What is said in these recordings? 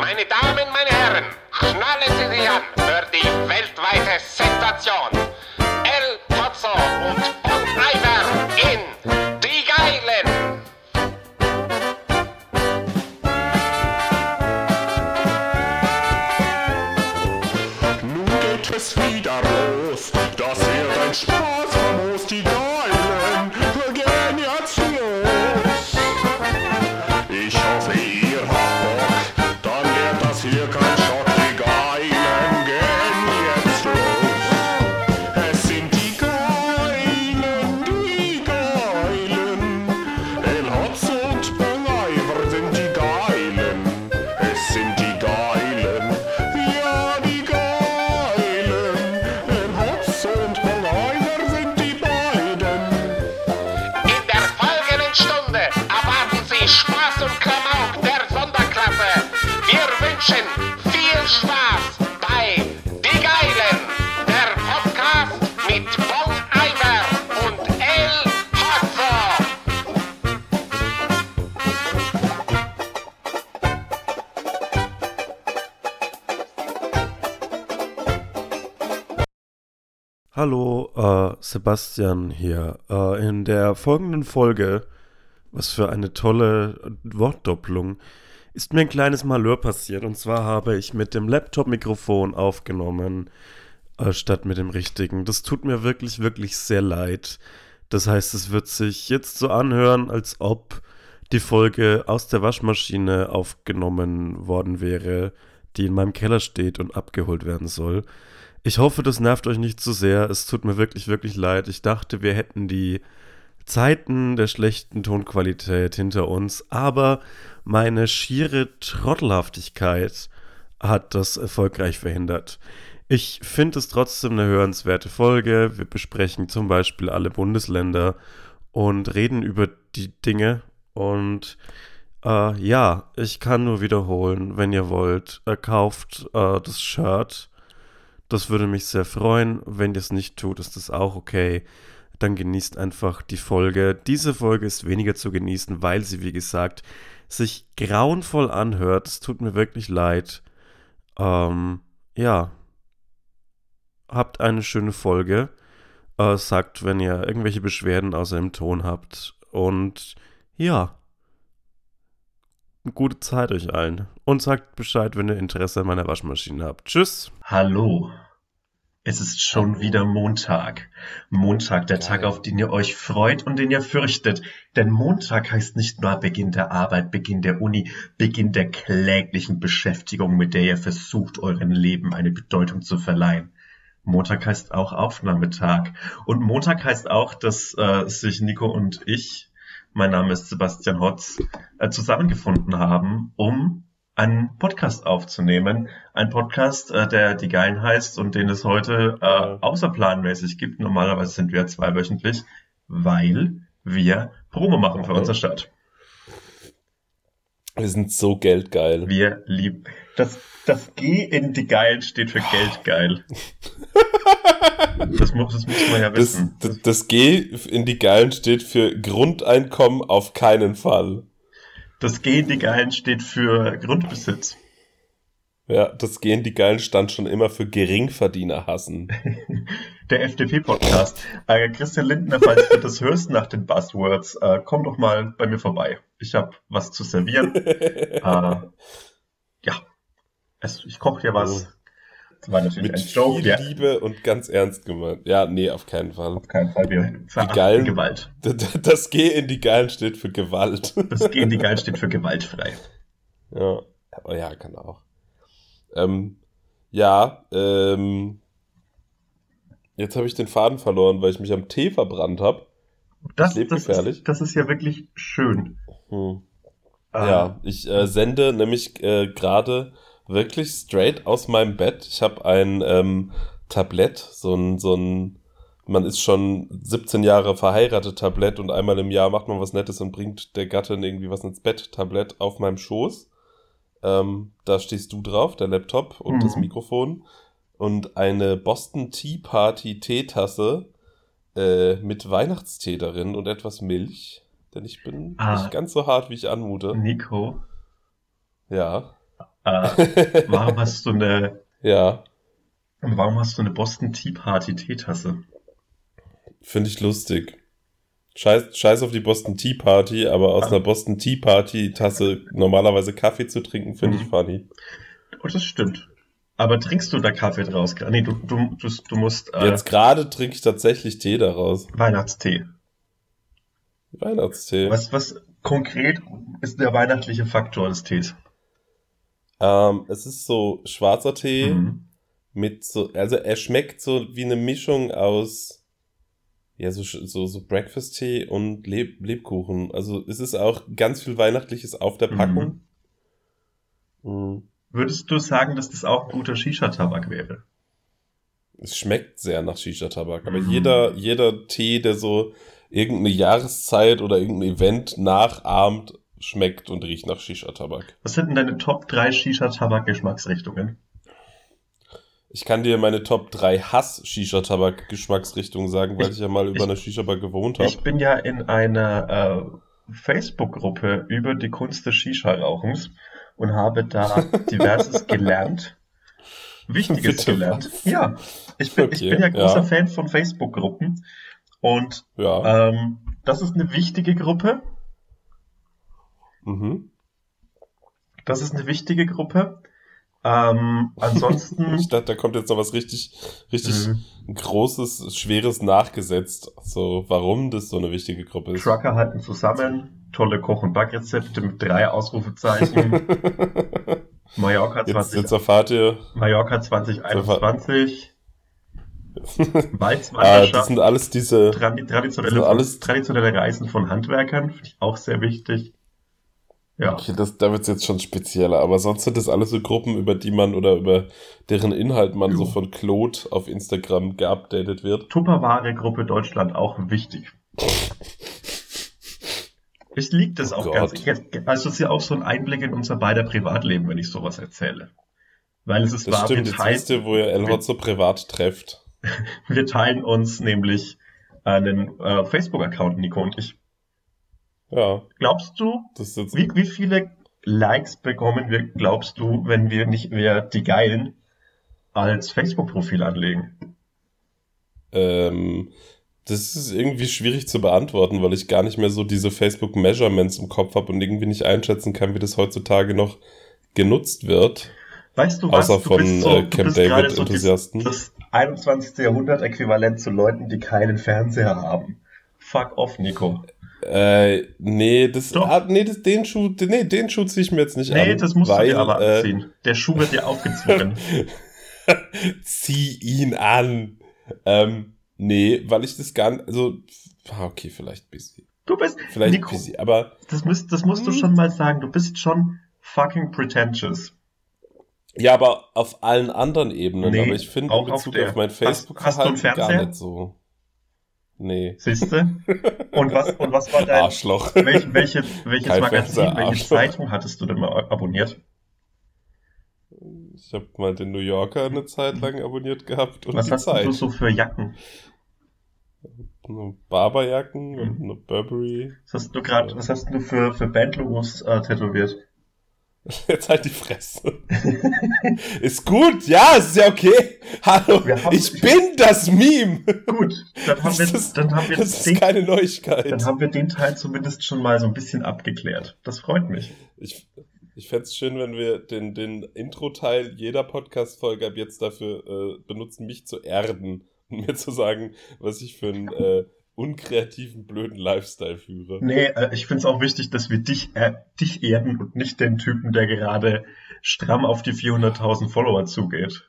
Meine Damen, meine Herren, schnallen Sie sich an für die weltweite Sensation. El Pozzo und Bon Iver in Die Geilen. Nun geht es wieder los, das wird ein Spaß, Sebastian hier. Äh, in der folgenden Folge, was für eine tolle Wortdopplung, ist mir ein kleines Malheur passiert. Und zwar habe ich mit dem Laptop-Mikrofon aufgenommen, äh, statt mit dem richtigen. Das tut mir wirklich, wirklich sehr leid. Das heißt, es wird sich jetzt so anhören, als ob die Folge aus der Waschmaschine aufgenommen worden wäre, die in meinem Keller steht und abgeholt werden soll. Ich hoffe, das nervt euch nicht zu sehr. Es tut mir wirklich, wirklich leid. Ich dachte, wir hätten die Zeiten der schlechten Tonqualität hinter uns, aber meine schiere Trottelhaftigkeit hat das erfolgreich verhindert. Ich finde es trotzdem eine hörenswerte Folge. Wir besprechen zum Beispiel alle Bundesländer und reden über die Dinge. Und äh, ja, ich kann nur wiederholen, wenn ihr wollt, äh, kauft äh, das Shirt. Das würde mich sehr freuen. Wenn ihr es nicht tut, ist das auch okay. Dann genießt einfach die Folge. Diese Folge ist weniger zu genießen, weil sie, wie gesagt, sich grauenvoll anhört. Es tut mir wirklich leid. Ähm, ja. Habt eine schöne Folge. Äh, sagt, wenn ihr irgendwelche Beschwerden außer dem Ton habt. Und ja. Gute Zeit euch allen. Und sagt Bescheid, wenn ihr Interesse an meiner Waschmaschine habt. Tschüss. Hallo. Es ist schon wieder Montag. Montag, der Tag, auf den ihr euch freut und den ihr fürchtet. Denn Montag heißt nicht nur Beginn der Arbeit, Beginn der Uni, Beginn der kläglichen Beschäftigung, mit der ihr versucht, eurem Leben eine Bedeutung zu verleihen. Montag heißt auch Aufnahmetag. Und Montag heißt auch, dass äh, sich Nico und ich, mein Name ist Sebastian Hotz, äh, zusammengefunden haben, um einen Podcast aufzunehmen. Ein Podcast, äh, der die Geilen heißt und den es heute äh, außerplanmäßig gibt. Normalerweise sind wir zweiwöchentlich, weil wir Promo machen für unsere Stadt. Wir sind so geldgeil. Wir lieben. Das, das G in die Geilen steht für Geldgeil. Das muss, das muss man ja Das, wissen. das, das G in die Geilen steht für Grundeinkommen auf keinen Fall. Das G in die Geilen steht für Grundbesitz. Ja, das G in die Geilen stand schon immer für Geringverdiener hassen. Der FDP-Podcast. Äh, Christian Lindner, falls du das hörst nach den Buzzwords, äh, komm doch mal bei mir vorbei. Ich habe was zu servieren. äh, ja, es, ich koche dir was. Das war natürlich Mit ein Joke. viel Ja, Liebe und ganz ernst gemeint. Ja, nee, auf keinen Fall. auf keinen Fall. Wir verachten Geilen- Gewalt. Das G in die Geilen steht für Gewalt. Das G in die Geilen steht für gewaltfrei. Ja, aber ja, kann auch. Ähm, ja, ähm, jetzt habe ich den Faden verloren, weil ich mich am Tee verbrannt habe. Das, Lebensgefährlich. ist, das ist ja wirklich schön. Hm. Äh, Ja, ich äh, sende nämlich äh, gerade wirklich straight aus meinem Bett. Ich habe ein ähm, Tablett, so ein, so ein, man ist schon 17 Jahre verheiratet Tablett und einmal im Jahr macht man was Nettes und bringt der Gattin irgendwie was ins Bett Tablett auf meinem Schoß. Ähm, da stehst du drauf, der Laptop und Mhm. das Mikrofon und eine Boston Tea Party Teetasse äh, mit Weihnachtstee darin und etwas Milch. Denn ich bin Ah. nicht ganz so hart, wie ich anmute. Nico, Ja. Äh, warum hast du eine, Ja, warum hast du eine Boston Tea Party Teetasse? finde ich lustig. Scheiß, scheiß auf die Boston Tea Party, aber aus Ah. einer Boston Tea Party Tasse normalerweise Kaffee zu trinken, finde ich Mhm. funny. Oh, das stimmt. Aber trinkst du da Kaffee draus? Nee, du, du, du, du musst äh, Jetzt gerade trinke ich tatsächlich Tee daraus. Weihnachtstee. Weihnachtstee. Was, was konkret ist der weihnachtliche Faktor des Tees? Ähm, es ist so schwarzer Tee Mhm. mit so, also er schmeckt so wie eine Mischung aus, ja, so, so, so Breakfast-Tee und Leb Lebkuchen. Also es ist auch ganz viel Weihnachtliches auf der Packung. Mhm. Würdest du sagen, dass das auch guter Shisha-Tabak wäre? Es schmeckt sehr nach Shisha-Tabak, aber Mhm. jeder, jeder Tee, der so irgendeine Jahreszeit oder irgendein Event nachahmt, schmeckt und riecht nach Shisha-Tabak. Was sind denn deine Top 3 Shisha-Tabak-Geschmacksrichtungen? Ich kann dir meine Top 3 Hass-Shisha-Tabak-Geschmacksrichtungen sagen, weil ich, ja mal über ich- eine Shisha-Bar gewohnt habe. Ich bin ja in einer äh, Facebook-Gruppe über die Kunst des Shisha-Rauchens und habe da diverses gelernt. Wichtiges Bitte gelernt. was? Ja, ich bin, ich Okay, bin ja großer ja. Fan von Facebook-Gruppen und Ja. ähm, das ist eine wichtige Gruppe. Mhm. Das ist eine wichtige Gruppe. Ähm, ansonsten, Ich dachte, da kommt jetzt noch was richtig, richtig Mhm. großes, schweres nachgesetzt. So, warum das so eine wichtige Gruppe ist. Trucker halten zusammen, tolle Koch- und Backrezepte mit drei Ausrufezeichen. Mallorca jetzt, 20, jetzt erfahrt ihr, Mallorca 2021. ah, Walzwanderschaft. das sind alles diese, Tradi- traditionelle, alles- traditionelle Reisen von Handwerkern, finde ich auch sehr wichtig. Ja, Okay, das, da wird's jetzt schon spezieller, aber sonst sind das alles so Gruppen, über die man oder über deren Inhalt man so Jo. von Claude auf Instagram geupdatet wird. Tupperware Gruppe Deutschland auch wichtig. Ich liegt das Oh auch Gott. ganz. Ich, also es ist ja auch so ein Einblick in unser beider Privatleben, wenn ich sowas erzähle. Weil es ist Das wahr, stimmt, wir jetzt teilen, wisst ihr, wo ihr El so privat trefft. wir teilen uns nämlich einen äh, Facebook-Account, Nico und ich. Ja, Glaubst du, wie, wie viele Likes bekommen wir, glaubst du, wenn wir nicht mehr die Geilen als Facebook-Profil anlegen? ähm, das ist irgendwie schwierig zu beantworten, weil ich gar nicht mehr so diese Facebook-Measurements im Kopf habe und irgendwie nicht einschätzen kann, wie das heutzutage noch genutzt wird. Weißt du was? Außer du von, bist so, äh, du Camp bist gerade David so das, Enthusiasten. das 21. Jahrhundert äquivalent zu Leuten, die keinen Fernseher haben. Fuck off, Nico. Äh, nee, das, ah, nee, das, den Schuh, nee, den Schuh ziehe ich mir jetzt nicht an. Nee, das musst weil, du dir aber äh, anziehen. Der Schuh wird dir aufgezwungen. Zieh ihn an. Ähm, nee, weil ich das gar nicht, also, ah, okay, vielleicht busy. Du bist, Vielleicht Nico, busy, aber das, müsst, das musst du Hm. schon mal sagen. Du bist schon fucking pretentious. ja, aber auf allen anderen Ebenen. Nee, aber ich finde in auf Bezug der. auf, mein Facebook-Verhalten gar nicht so. Nee. Siehste? Und was, und was war dein, Arschloch. welch, welche, welches Kein Magazin, Fernseher, welche Arschloch. Zeitung hattest du denn mal abonniert? Ich habe mal den New Yorker eine Zeit lang abonniert gehabt und Was hast Zeit. du so für Jacken? Eine Barberjacken und eine Burberry. Was hast du gerade, was hast du für, für Bandlogos äh, tätowiert? Jetzt halt die Fresse. ist gut, ja, ist ja okay. Hallo, ich bin das Meme. Gut, dann haben wir, Das dann haben wir Das ist den, keine Neuigkeit. dann haben wir den Teil zumindest schon mal so ein bisschen abgeklärt. Das freut mich. Ich, ich fände es schön, wenn wir den, den Intro-Teil jeder Podcast-Folge ab jetzt dafür äh, benutzen, mich zu erden und mir zu sagen, was ich für einen äh, unkreativen, blöden Lifestyle führe. Nee, äh, ich finde es auch wichtig, dass wir dich, äh, dich erden und nicht den Typen, der gerade stramm auf die 400.000 Follower zugeht.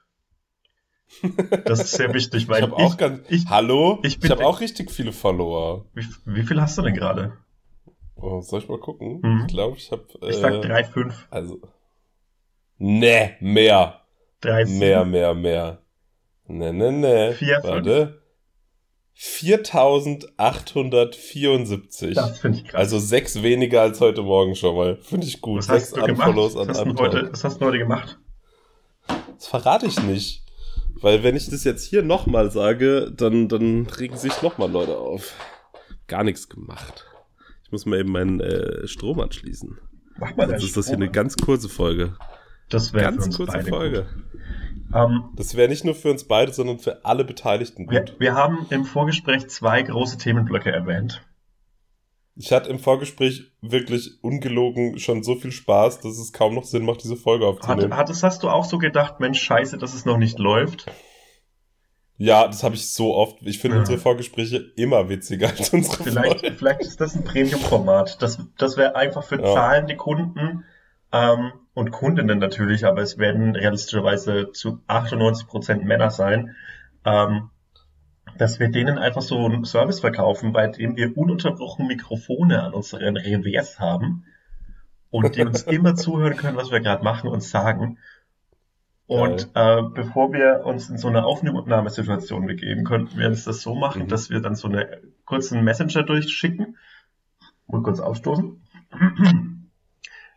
Das ist sehr wichtig, weil ich habe auch ganz. ich, Hallo? ich Ich, habe auch richtig viele Follower. wie, wie viel hast du denn gerade? Oh, soll ich mal gucken? Mhm. Ich glaube, ich habe. Äh, Ich sag 3,5, Also. Nee, mehr. 3,7. Mehr, mehr, mehr. Ne, ne, ne. Vier, fünf. Warte. 4874. Das finde ich krass. Also sechs weniger als heute Morgen schon mal. Finde ich gut. was sechs hast du gemacht? Was hast, du heute, was hast du heute gemacht? Das verrate ich nicht. Weil wenn ich das jetzt hier nochmal sage, dann, dann regen sich nochmal Leute auf. Gar nichts gemacht. Ich muss mal eben meinen äh, Strom anschließen. Mach mal Sonst ist das hier eine ganz kurze Folge. Das wäre Ganz kurze Folge. gut. Ähm, Das wäre nicht nur für uns beide, sondern für alle Beteiligten wir, gut. wir haben im Vorgespräch zwei große Themenblöcke erwähnt. Ich hatte im Vorgespräch wirklich ungelogen schon so viel Spaß, dass es kaum noch Sinn macht, diese Folge Hat, aufzunehmen. hattest, hast du auch so gedacht, Mensch, scheiße, dass es noch nicht läuft? ja, das habe ich so oft. Ich finde Ja. unsere Vorgespräche immer witziger als unsere Vielleicht, Folgen. vielleicht ist das ein Premium-Format. Das, das wäre einfach für Ja. zahlende Kunden ähm, und Kundinnen natürlich, aber es werden realistischerweise zu 98% Männer sein, ähm, dass wir denen einfach so einen Service verkaufen, bei dem wir ununterbrochen Mikrofone an unseren Revers haben und die uns immer zuhören können, was wir gerade machen und sagen. Und äh, bevor wir uns in so eine Aufnahmesituation begeben, könnten wir uns das so machen, Mhm. dass wir dann so eine kurzen Messenger durchschicken. Mal kurz aufstoßen.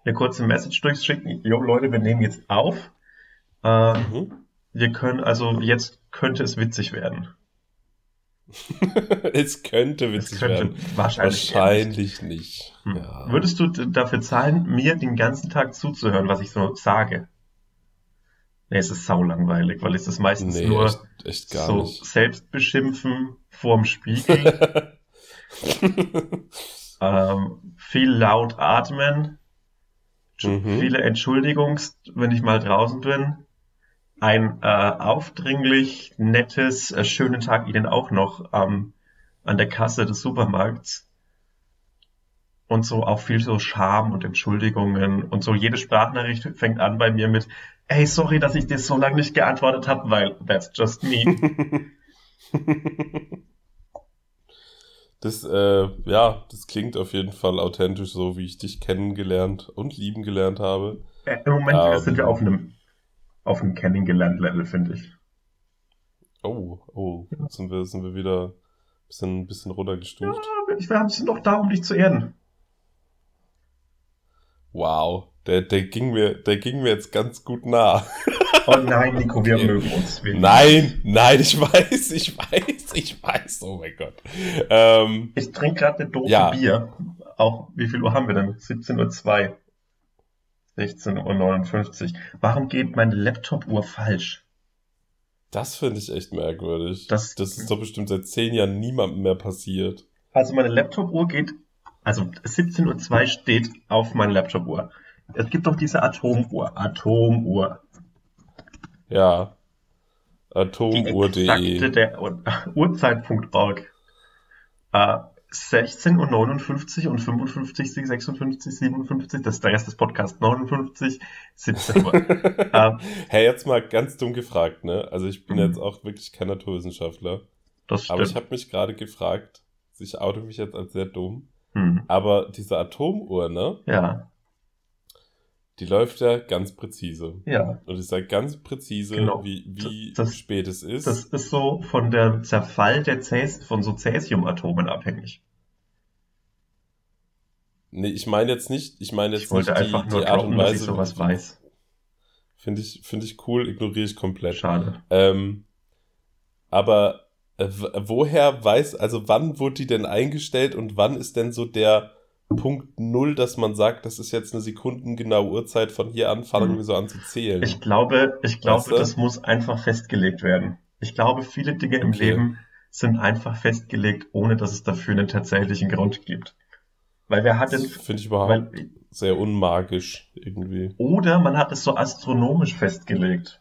Eine kurze Message durchschicken. Jo, Leute, wir nehmen jetzt auf. Äh, Mhm. wir können, also jetzt könnte es witzig werden. es könnte Es witzig könnte werden. wahrscheinlich. Wahrscheinlich nicht. Hm. Ja. Würdest du dafür zahlen, mir den ganzen Tag zuzuhören, was ich so sage? Nee, es ist saulangweilig, weil es ist meistens nee, nur echt, echt gar so nicht. selbst beschimpfen vorm Spiegel, ähm, viel laut atmen, Mhm. viele Entschuldigungs, wenn ich mal draußen bin, ein äh, aufdringlich nettes, äh, schönen Tag Ihnen auch noch ähm, an der Kasse des Supermarkts und so auch viel so Scham und Entschuldigungen und so jede Sprachnachricht fängt an bei mir mit Hey, sorry, dass ich dir so lange nicht geantwortet habe, weil that's just me. Das, äh, ja, das klingt auf jeden Fall authentisch, so wie ich dich kennengelernt und lieben gelernt habe. Äh, Im Moment Ähm. sind wir auf einem auf einem Kennengelernt-Level, finde ich. Oh, oh, sind wir, sind wir wieder ein bisschen, bisschen runtergestuft. Ja, ich- wir sind doch da, um dich zu erden. Wow, der, der ging mir, der ging mir jetzt ganz gut nah. Oh nein, Nico, wir mögen uns. Wir Nein, nein, ich weiß, ich weiß, ich weiß, oh mein Gott. Ähm, Ich trinke gerade eine Dose Ja. Bier. Auch, wie viel Uhr haben wir denn? 17.02 Uhr. 16.59 Uhr. Warum geht meine Laptop-Uhr falsch? das finde ich echt merkwürdig. Das- das ist doch bestimmt seit zehn Jahren niemandem mehr passiert. Also meine Laptop-Uhr geht, also 17.02 Uhr steht auf meiner Laptop-Uhr. Es gibt doch diese Atomuhr. Atomuhr. Ja. Die Atomuhr.de. Uhrzeit.org. Äh, 16.59 Uhr und 55, 56, 57, das ist der Rest des Podcasts, 59, 17 Uhr. äh, Hey, jetzt mal ganz dumm gefragt, ne? Also ich bin Mhm. jetzt auch wirklich kein Naturwissenschaftler. das Aber ich stimmt. habe mich gerade gefragt, ich oute mich jetzt als sehr dumm, Hm. aber diese Atomuhr, ne? Ja, Die läuft ja ganz präzise. ja. Und ich sage ganz präzise, Genau. wie, wie Das- spät es ist. Das ist so von der Zerfall der Cäs von so Cäsiumatomen abhängig. nee, ich meine jetzt nicht, ich meine jetzt Ich wollte nicht einfach die, nur die Art droppen, und dass ich Weise. sowas weiß. Finde ich, finde ich cool, ignoriere ich komplett. Schade. Ähm, aber äh, woher weiß, also wann wurde die denn eingestellt und wann ist denn so der Punkt Null, dass man sagt, das ist jetzt eine sekundengenaue Uhrzeit, von hier an fangen Mhm. wir so an zu zählen? Ich glaube, ich glaube, Weißt du? das muss einfach festgelegt werden. Ich glaube, viele Dinge im Okay. Leben sind einfach festgelegt, ohne dass es dafür einen tatsächlichen Grund gibt. Weil wer hat das denn, finde ich überhaupt weil, sehr unmagisch irgendwie. oder man hat es so astronomisch festgelegt.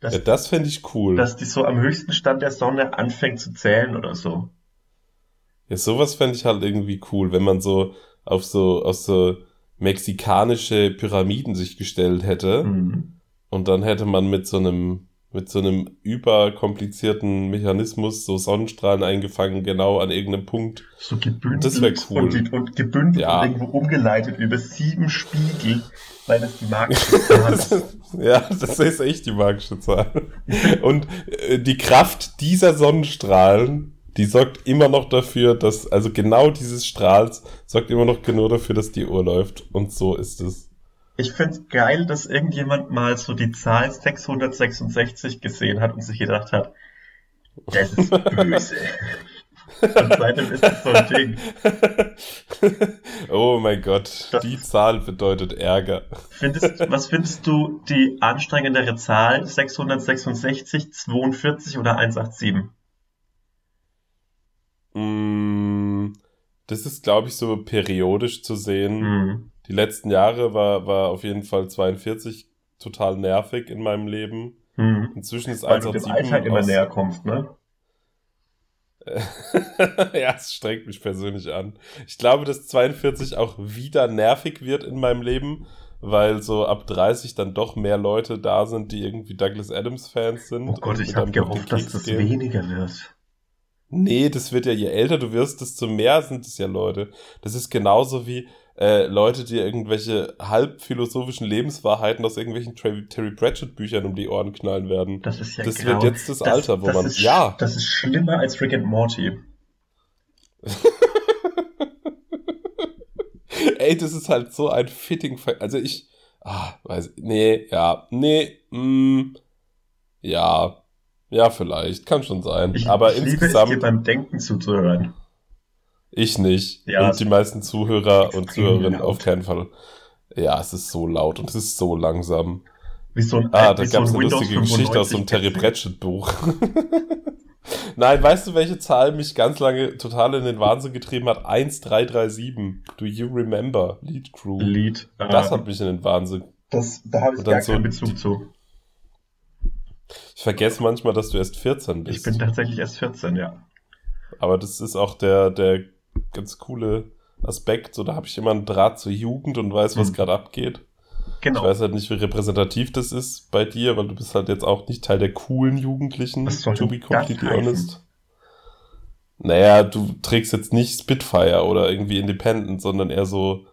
Dass, Ja, das fände ich cool. dass die so am höchsten Stand der Sonne anfängt zu zählen oder so. Ja, sowas fände ich halt irgendwie cool, wenn man so auf so, auf so mexikanische Pyramiden sich gestellt hätte Mhm. und dann hätte man mit so einem, mit so einem überkomplizierten Mechanismus so Sonnenstrahlen eingefangen, genau an irgendeinem Punkt. So gebündelt Das wär cool. und, und gebündelt Ja. und irgendwo umgeleitet über sieben Spiegel, weil das die magische Zahl ist. ja, das ist echt die magische Zahl. Und äh, die Kraft dieser Sonnenstrahlen, die sorgt immer noch dafür, dass, also genau dieses Strahls sorgt immer noch genau dafür, dass die Uhr läuft. Und so ist es. Ich find's geil, dass irgendjemand mal so die Zahl 666 gesehen hat und sich gedacht hat, das ist böse. Und seitdem ist das so ein Ding. oh mein Gott, Das- die Zahl bedeutet Ärger. Findest, was findest du die anstrengendere Zahl? 666, 42 oder 187? Mm, das ist, glaube ich, so periodisch zu sehen. Hm. Die letzten Jahre war, war auf jeden Fall 42 total nervig in meinem Leben. Hm. Inzwischen ist Weil du dem 187 Alltag immer näher kommst, ne? ja, es strengt mich persönlich an. Ich glaube, dass 42 auch wieder nervig wird in meinem Leben, weil so ab 30 dann doch mehr Leute da sind, die irgendwie Douglas Adams Fans sind. Oh Gott, und ich habe gehofft, dass das gehen. weniger wird. Nee, das wird ja, je älter du wirst, desto mehr sind es ja Leute. Das ist genauso wie äh, Leute, die irgendwelche halb philosophischen Lebenswahrheiten aus irgendwelchen Terry, Terry Pratchett Büchern um die Ohren knallen werden. Das ist ja Das grau. wird jetzt das Alter, wo man- Ist, ja. Das ist schlimmer als Rick and Morty. Ey, das ist halt so ein fitting Ver Also ich, ah, weiß, nee, ja, nee, mm, ja, ja, vielleicht, kann schon sein. Ich, Aber ich liebe es insgesamt, dir beim Denken zuzuhören. ich nicht. Ja, und die meisten Zuhörer und Zuhörerinnen laut. auf keinen Fall. Ja, es ist so laut und es ist so langsam. Wie so ein, Ah, da so gab es ein eine Windows lustige Geschichte aus so einem 95 Terry PC. Pratchett Buch. Nein, weißt du, welche Zahl mich ganz lange total in den Wahnsinn getrieben hat? 1337. Do you remember? Lead Crew. Äh, Das hat mich in den Wahnsinn. das, da habe ich gar so keinen Bezug zu. Ich vergesse manchmal, dass du erst 14 bist. Ich bin tatsächlich erst 14, ja. Aber das ist auch der, der ganz coole Aspekt. So, da habe ich immer einen Draht zur Jugend und weiß, was Mhm. gerade abgeht. Genau. Ich weiß halt nicht, wie repräsentativ das ist bei dir, weil du bist halt jetzt auch nicht Teil der coolen Jugendlichen, Was soll to be completely honest. Naja, du trägst jetzt nicht Spitfire oder irgendwie Independent, sondern eher so,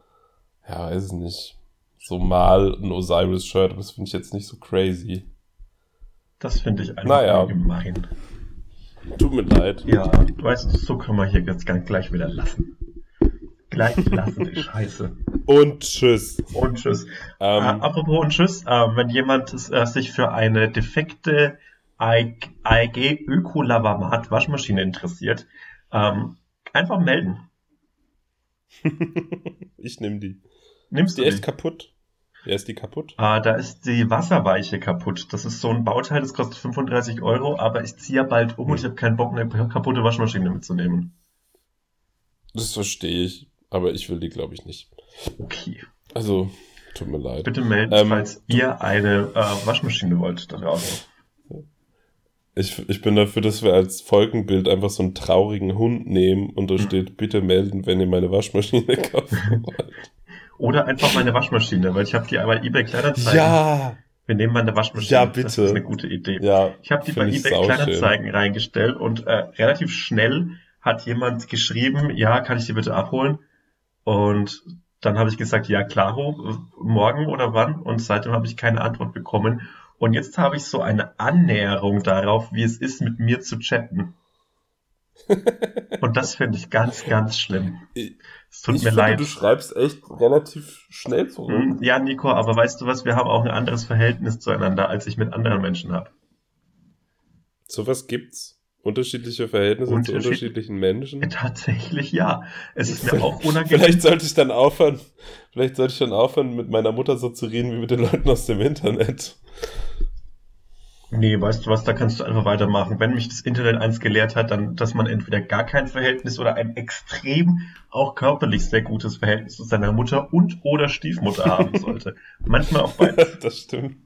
ja, weiß ich nicht, so mal ein Osiris-Shirt, aber das finde ich jetzt nicht so crazy. Das finde ich einfach Naja. gemein. Tut mir leid. Ja, du weißt, so können wir hier jetzt ganz gleich wieder lassen. Gleich lassen, die Scheiße. Und tschüss. Und tschüss. Ähm, Äh, apropos und tschüss, äh, wenn jemand äh, sich für eine defekte AEG Öko-Lavamat Waschmaschine interessiert, ähm, einfach melden. ich nehme die. Nimmst Ist du die die? echt kaputt? Ja, ist die kaputt? Äh, da ist die Wasserweiche kaputt. Das ist so ein Bauteil, das kostet 35 Euro, aber ich ziehe ja bald um und ich habe keinen Bock, eine kaputte Waschmaschine mitzunehmen. Das verstehe ich, aber ich will die, glaube ich, nicht. Okay. Also, tut mir leid. Bitte melden, Ähm, falls ihr eine äh, Waschmaschine wollt da draußen. Ich, ich bin dafür, dass wir als Folgenbild einfach so einen traurigen Hund nehmen und Hm. da steht, bitte melden, wenn ihr meine Waschmaschine kaufen wollt. Oder einfach meine Waschmaschine, weil ich habe die bei eBay Kleinanzeigen. ja, Wir nehmen meine Waschmaschine. Ja, Das bitte. ist eine gute Idee. ja. Ich habe die bei eBay. Kleinanzeigen reingestellt und äh, relativ schnell hat jemand geschrieben, ja, kann ich die bitte abholen? Und dann habe ich gesagt, ja, klaro, morgen oder wann? Und seitdem habe ich keine Antwort bekommen. Und jetzt habe ich so eine Annäherung darauf, wie es ist, mit mir zu chatten. Und das finde ich ganz, ganz schlimm. Es tut ich mir finde, leid. du schreibst echt relativ schnell zurück. Hm, Ja, Nico, aber weißt du was? Wir haben auch ein anderes Verhältnis zueinander, als ich mit anderen Menschen habe. Sowas gibt's. Unterschiedliche Verhältnisse zu Unterschied- unterschiedlichen Menschen. Tatsächlich ja. Es ist mir auch unangenehm. Vielleicht sollte ich dann aufhören, vielleicht sollte ich dann aufhören, mit meiner Mutter so zu reden wie mit den Leuten aus dem Internet. Nee, weißt du was, da kannst du einfach weitermachen. Wenn mich das Internet eins gelehrt hat, dann, dass man entweder gar kein Verhältnis oder ein extrem, auch körperlich sehr gutes Verhältnis zu seiner Mutter und oder Stiefmutter haben sollte. Manchmal auch beides. das stimmt.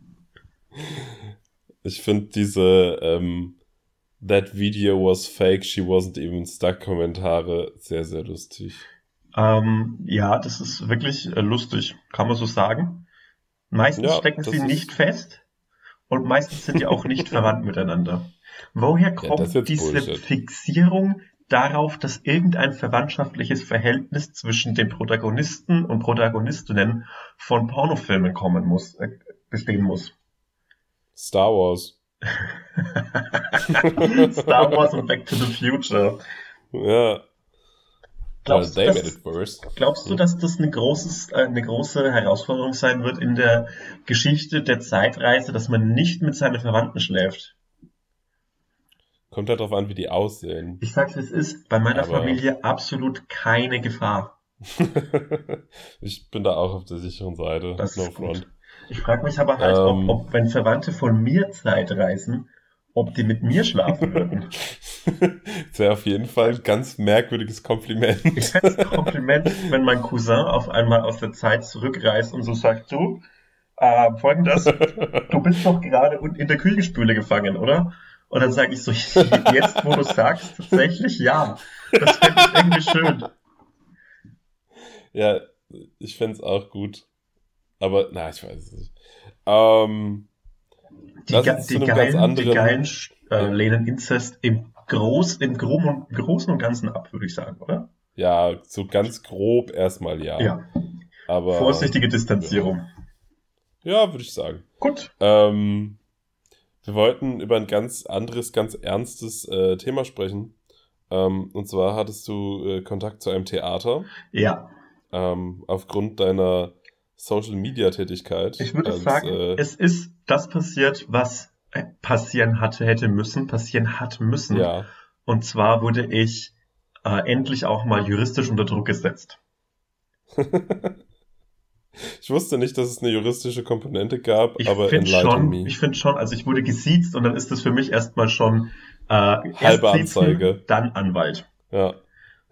Ich finde diese ähm, That video was fake, she wasn't even stuck Kommentare sehr, sehr lustig. Ähm, ja, das ist wirklich äh, lustig, kann man so sagen. Meistens Ja, stecken sie nicht fest und meistens sind die auch nicht verwandt miteinander. Woher kommt jetzt diese Bullshit. Fixierung darauf, dass irgendein verwandtschaftliches Verhältnis zwischen den Protagonisten und Protagonistinnen von Pornofilmen kommen muss, äh, bestehen muss? Star Wars. Star Wars und Back to the Future. Ja. Glaubst made dass. Glaubst du, dass das eine, großes, äh, eine große Herausforderung sein wird in der Geschichte der Zeitreise, dass man nicht mit seinen Verwandten schläft? Kommt halt drauf an, wie die aussehen. Ich sag's, es ist, bei meiner Aber- Familie absolut keine Gefahr. ich bin da auch auf der sicheren Seite. Das no ist gut. front. Ich frage mich aber halt, Ähm. ob, ob, wenn Verwandte von mir Zeit reisen, ob die mit mir schlafen würden. Das wäre auf jeden Fall ein ganz merkwürdiges Kompliment. Ein Kompliment, wenn mein Cousin auf einmal aus der Zeit zurückreist und so sagt, du, äh, folgendes, du bist doch gerade in der Küchenspüle gefangen, oder? Und dann sage ich so, jetzt wo du sagst, tatsächlich ja. Das fände ich irgendwie schön. ja, ich fände es auch gut. Aber, na, ich weiß es nicht. Ähm, Die, uns zu die, geilen, die geilen äh, lehnen Inzest im, Groß, im, Gro im Großen und Ganzen ab, würde ich sagen, oder? ja, so ganz grob erstmal ja. Ja. Aber, Vorsichtige Distanzierung. Ja, würde ich sagen. Gut. Ähm, wir wollten über ein ganz anderes, ganz ernstes äh, Thema sprechen. Ähm, und zwar hattest du äh, Kontakt zu einem Theater Ja. ähm, aufgrund deiner Social Media Tätigkeit. Ich würde als, sagen, äh, es ist das passiert, was äh, passieren hatte, hätte müssen, passieren hat müssen. ja, Und zwar wurde ich äh, endlich auch mal juristisch unter Druck gesetzt. ich wusste nicht, dass es eine juristische Komponente gab, Ich aber schon, me. ich finde schon, also ich wurde gesiezt und dann ist das für mich erstmal schon äh, Halbe siezen, Anzeige. dann Anwalt. Ja.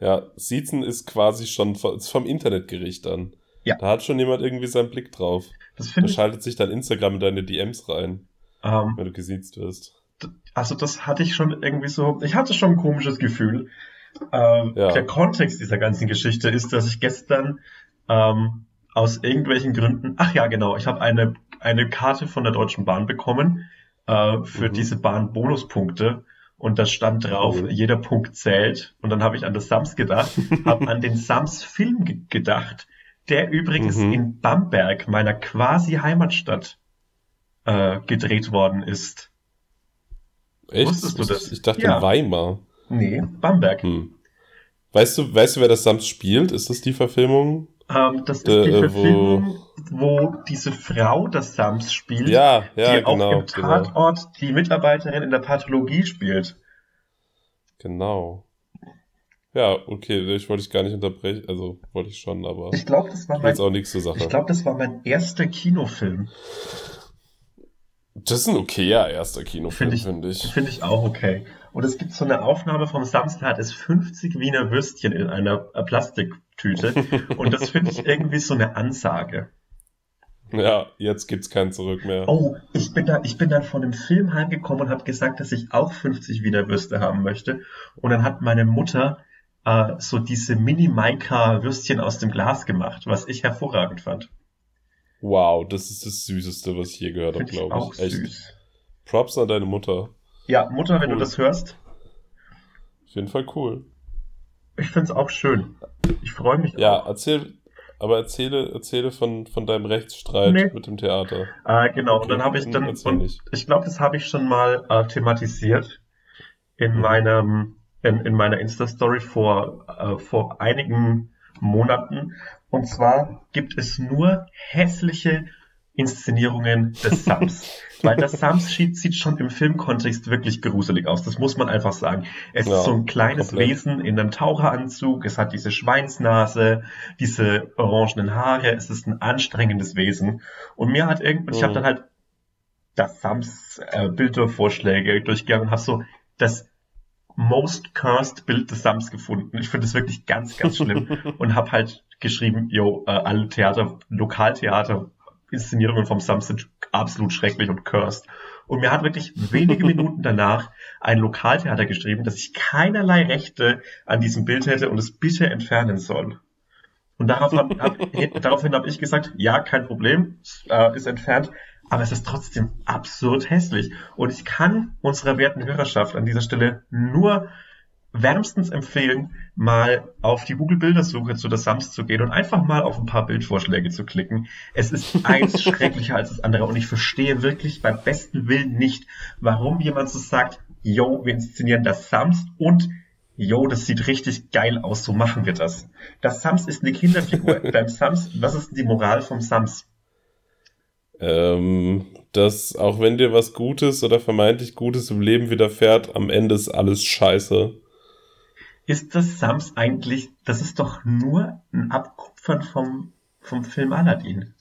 Ja, Siezen ist quasi schon ist vom Internetgericht dann. Ja. Da hat schon jemand irgendwie seinen Blick drauf. Das Da schaltet sich dann Instagram in deine DMs rein, ähm, wenn du gesiezt wirst. also das hatte ich schon irgendwie so, ich hatte schon ein komisches Gefühl. Ähm, Ja. Der Kontext dieser ganzen Geschichte ist, dass ich gestern ähm, aus irgendwelchen Gründen, ach ja, genau, ich habe eine, eine Karte von der Deutschen Bahn bekommen äh, für Mhm. diese Bahn-Bonuspunkte und da stand drauf, Oh. jeder Punkt zählt. Und dann habe ich an das Sams gedacht, habe an den Sams-Film ge gedacht, der übrigens Mhm. in Bamberg, meiner quasi Heimatstadt, äh, gedreht worden ist. Echt? Wusstest du Ich- das? Ich dachte Ja. in Weimar. Nee, Bamberg. Hm. Weißt du, weißt du, wer das Sams spielt? Ist das die Verfilmung? Ähm, das ist Äh, die äh, wo- Verfilmung, wo diese Frau das Sams spielt, Ja, ja, die auch genau, im genau. Tatort die Mitarbeiterin in der Pathologie spielt. Genau. Ja, okay, ich wollte dich gar nicht unterbrechen, also wollte ich schon, aber Ich glaube, das war mein, jetzt auch nichts zur Sache. ich glaube, das war mein erster Kinofilm. das ist ein okayer erster Kinofilm, Finde ich- finde ich. Finde ich auch okay. Und es gibt so eine Aufnahme vom Sams, da hat es 50 Wiener Würstchen in einer äh, Plastiktüte. Und das finde ich irgendwie so eine Ansage. Ja, jetzt gibt's kein Zurück mehr. Oh, ich bin da, ich bin dann von dem Film heimgekommen und habe gesagt, dass ich auch 50 Wiener Würste haben möchte. Und dann hat meine Mutter äh, so diese Mini-Maika-Würstchen aus dem Glas gemacht, was ich hervorragend fand. Wow, das ist das Süßeste, was ich je gehört habe, Finde ich glaube auch ich. Echt. süß. Props an deine Mutter. Ja, Mutter, wenn Cool. du das hörst, Auf jeden Fall cool. ich finde es auch schön. Ich freue mich Ja, auch. erzähl, aber erzähle, erzähle von, von deinem Rechtsstreit Nee. mit dem Theater. Äh, genau, und Okay, dann habe ich dann und ich glaube, das habe ich schon mal äh, thematisiert in Mhm. meinem, in, in meiner Insta-Story vor, äh, vor einigen Monaten. Und zwar gibt es nur hässliche Inszenierungen des Sams. Weil das Sams sieht, schon im Filmkontext wirklich gruselig aus. Das muss man einfach sagen. Es Ja, ist so ein kleines komplett. Wesen in einem Taucheranzug. Es hat diese Schweinsnase, diese orangenen Haare. Es ist ein anstrengendes Wesen. Und mir hat irgendwann, ich habe Mhm. dann halt das Sams äh, Bildervorschläge durchgegangen und habe so das most cursed Bild des Sams gefunden. Ich finde es wirklich ganz, ganz schlimm und habe halt geschrieben, yo, äh, alle Theater, Lokaltheater, Inszenierungen vom Sams sind absolut schrecklich und cursed. Und mir hat wirklich wenige Minuten danach ein Lokaltheater geschrieben, dass ich keinerlei Rechte an diesem Bild hätte und es bitte entfernen soll. Und darauf hab, hab, daraufhin habe ich gesagt, ja, kein Problem, es, äh, ist entfernt, aber es ist trotzdem absurd hässlich. Und ich kann unserer werten Hörerschaft an dieser Stelle nur wärmstens empfehlen, mal auf die Google-Bildersuche zu der Sams zu gehen und einfach mal auf ein paar Bildvorschläge zu klicken. Es ist eins schrecklicher als das andere und ich verstehe wirklich beim besten Willen nicht, warum jemand so sagt, yo, wir inszenieren das Sams und yo, das sieht richtig geil aus, so machen wir das. Das Sams ist eine Kinderfigur. beim Sams, was ist die Moral vom Sams? Ähm, dass auch wenn dir was Gutes oder vermeintlich Gutes im Leben widerfährt, am Ende ist alles scheiße. Ist das Sams eigentlich, das ist doch nur ein Abkupfern vom, vom Film Aladdin.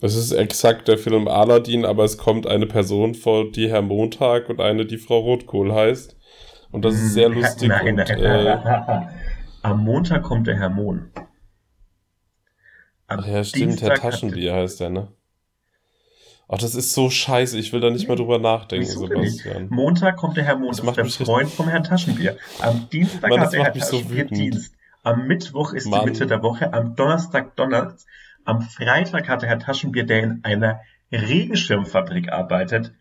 Es ist exakt der Film Aladdin, aber es kommt eine Person vor, die Herr Montag und eine, die Frau Rotkohl heißt. Und das ist sehr Hm, lustig. Nein, und, nein, äh, Am Montag kommt der Herr Mohn. Ach ja, stimmt, Herr Dienstag Taschenbier heißt der, ne? Ach, das ist so scheiße, ich will da nicht mehr drüber nachdenken, Wieso? Sebastian. Montag kommt der Herr Mohn, Das das, macht ist der Freund vom Herrn Taschenbier. Am Dienstag Mann, hat der Herr so Taschenbier wütend. Dienst. Am Mittwoch ist Mann. die Mitte der Woche. Am Donnerstag Donnerstag. Am Freitag hat der Herr Taschenbier, der in einer Regenschirmfabrik arbeitet,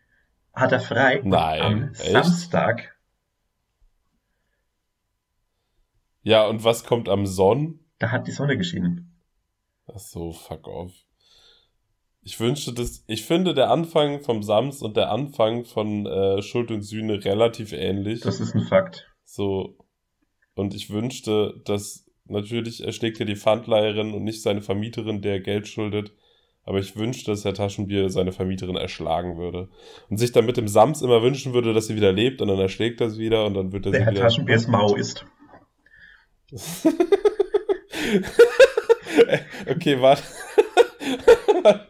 hat er frei. Nein, am echt? Samstag, Ja, und was kommt am Sonn? da hat die Sonne geschienen. Ach so, fuck off. Ich wünschte das, ich finde der Anfang vom Sams und der Anfang von äh, Schuld und Sühne relativ ähnlich. Das ist ein Fakt. So. Und ich wünschte, dass natürlich erschlägt er die Pfandleiherin und nicht seine Vermieterin, der Geld schuldet. Aber ich wünschte, dass Herr Taschenbier seine Vermieterin erschlagen würde. Und sich dann mit dem Sams immer wünschen würde, dass sie wieder lebt und dann erschlägt er sie wieder und dann wird er Der sie Herr wieder. Taschenbiers Mau ist. okay, warte.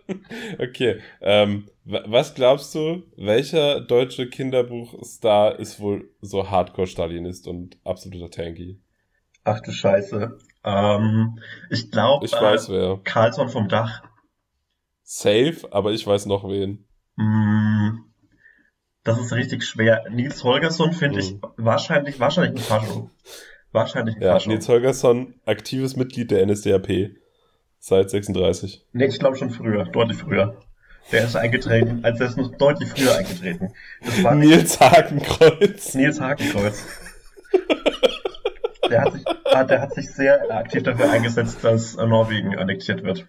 okay, ähm, wa- was glaubst du, welcher deutsche Kinderbuchstar ist wohl so Hardcore-Stalinist und absoluter Tanky? Ach du Scheiße. Ähm, ich glaube, Ich weiß wer. Carlson vom Dach. Safe, aber ich weiß noch wen. Mm, Das ist richtig schwer. Nils Holgersson finde ich Mhm. wahrscheinlich, wahrscheinlich ein Fascho. Wahrscheinlich ein Ja, Fascho. Nils Holgersson, aktives Mitglied der NSDAP. Seit 36. Nee, ich glaube schon früher, deutlich früher. Der ist eingetreten, also er ist noch deutlich früher eingetreten. Das war Nils Hakenkreuz. Nils Hakenkreuz. Der hat, sich, der hat sich sehr aktiv dafür eingesetzt, dass Norwegen annektiert wird.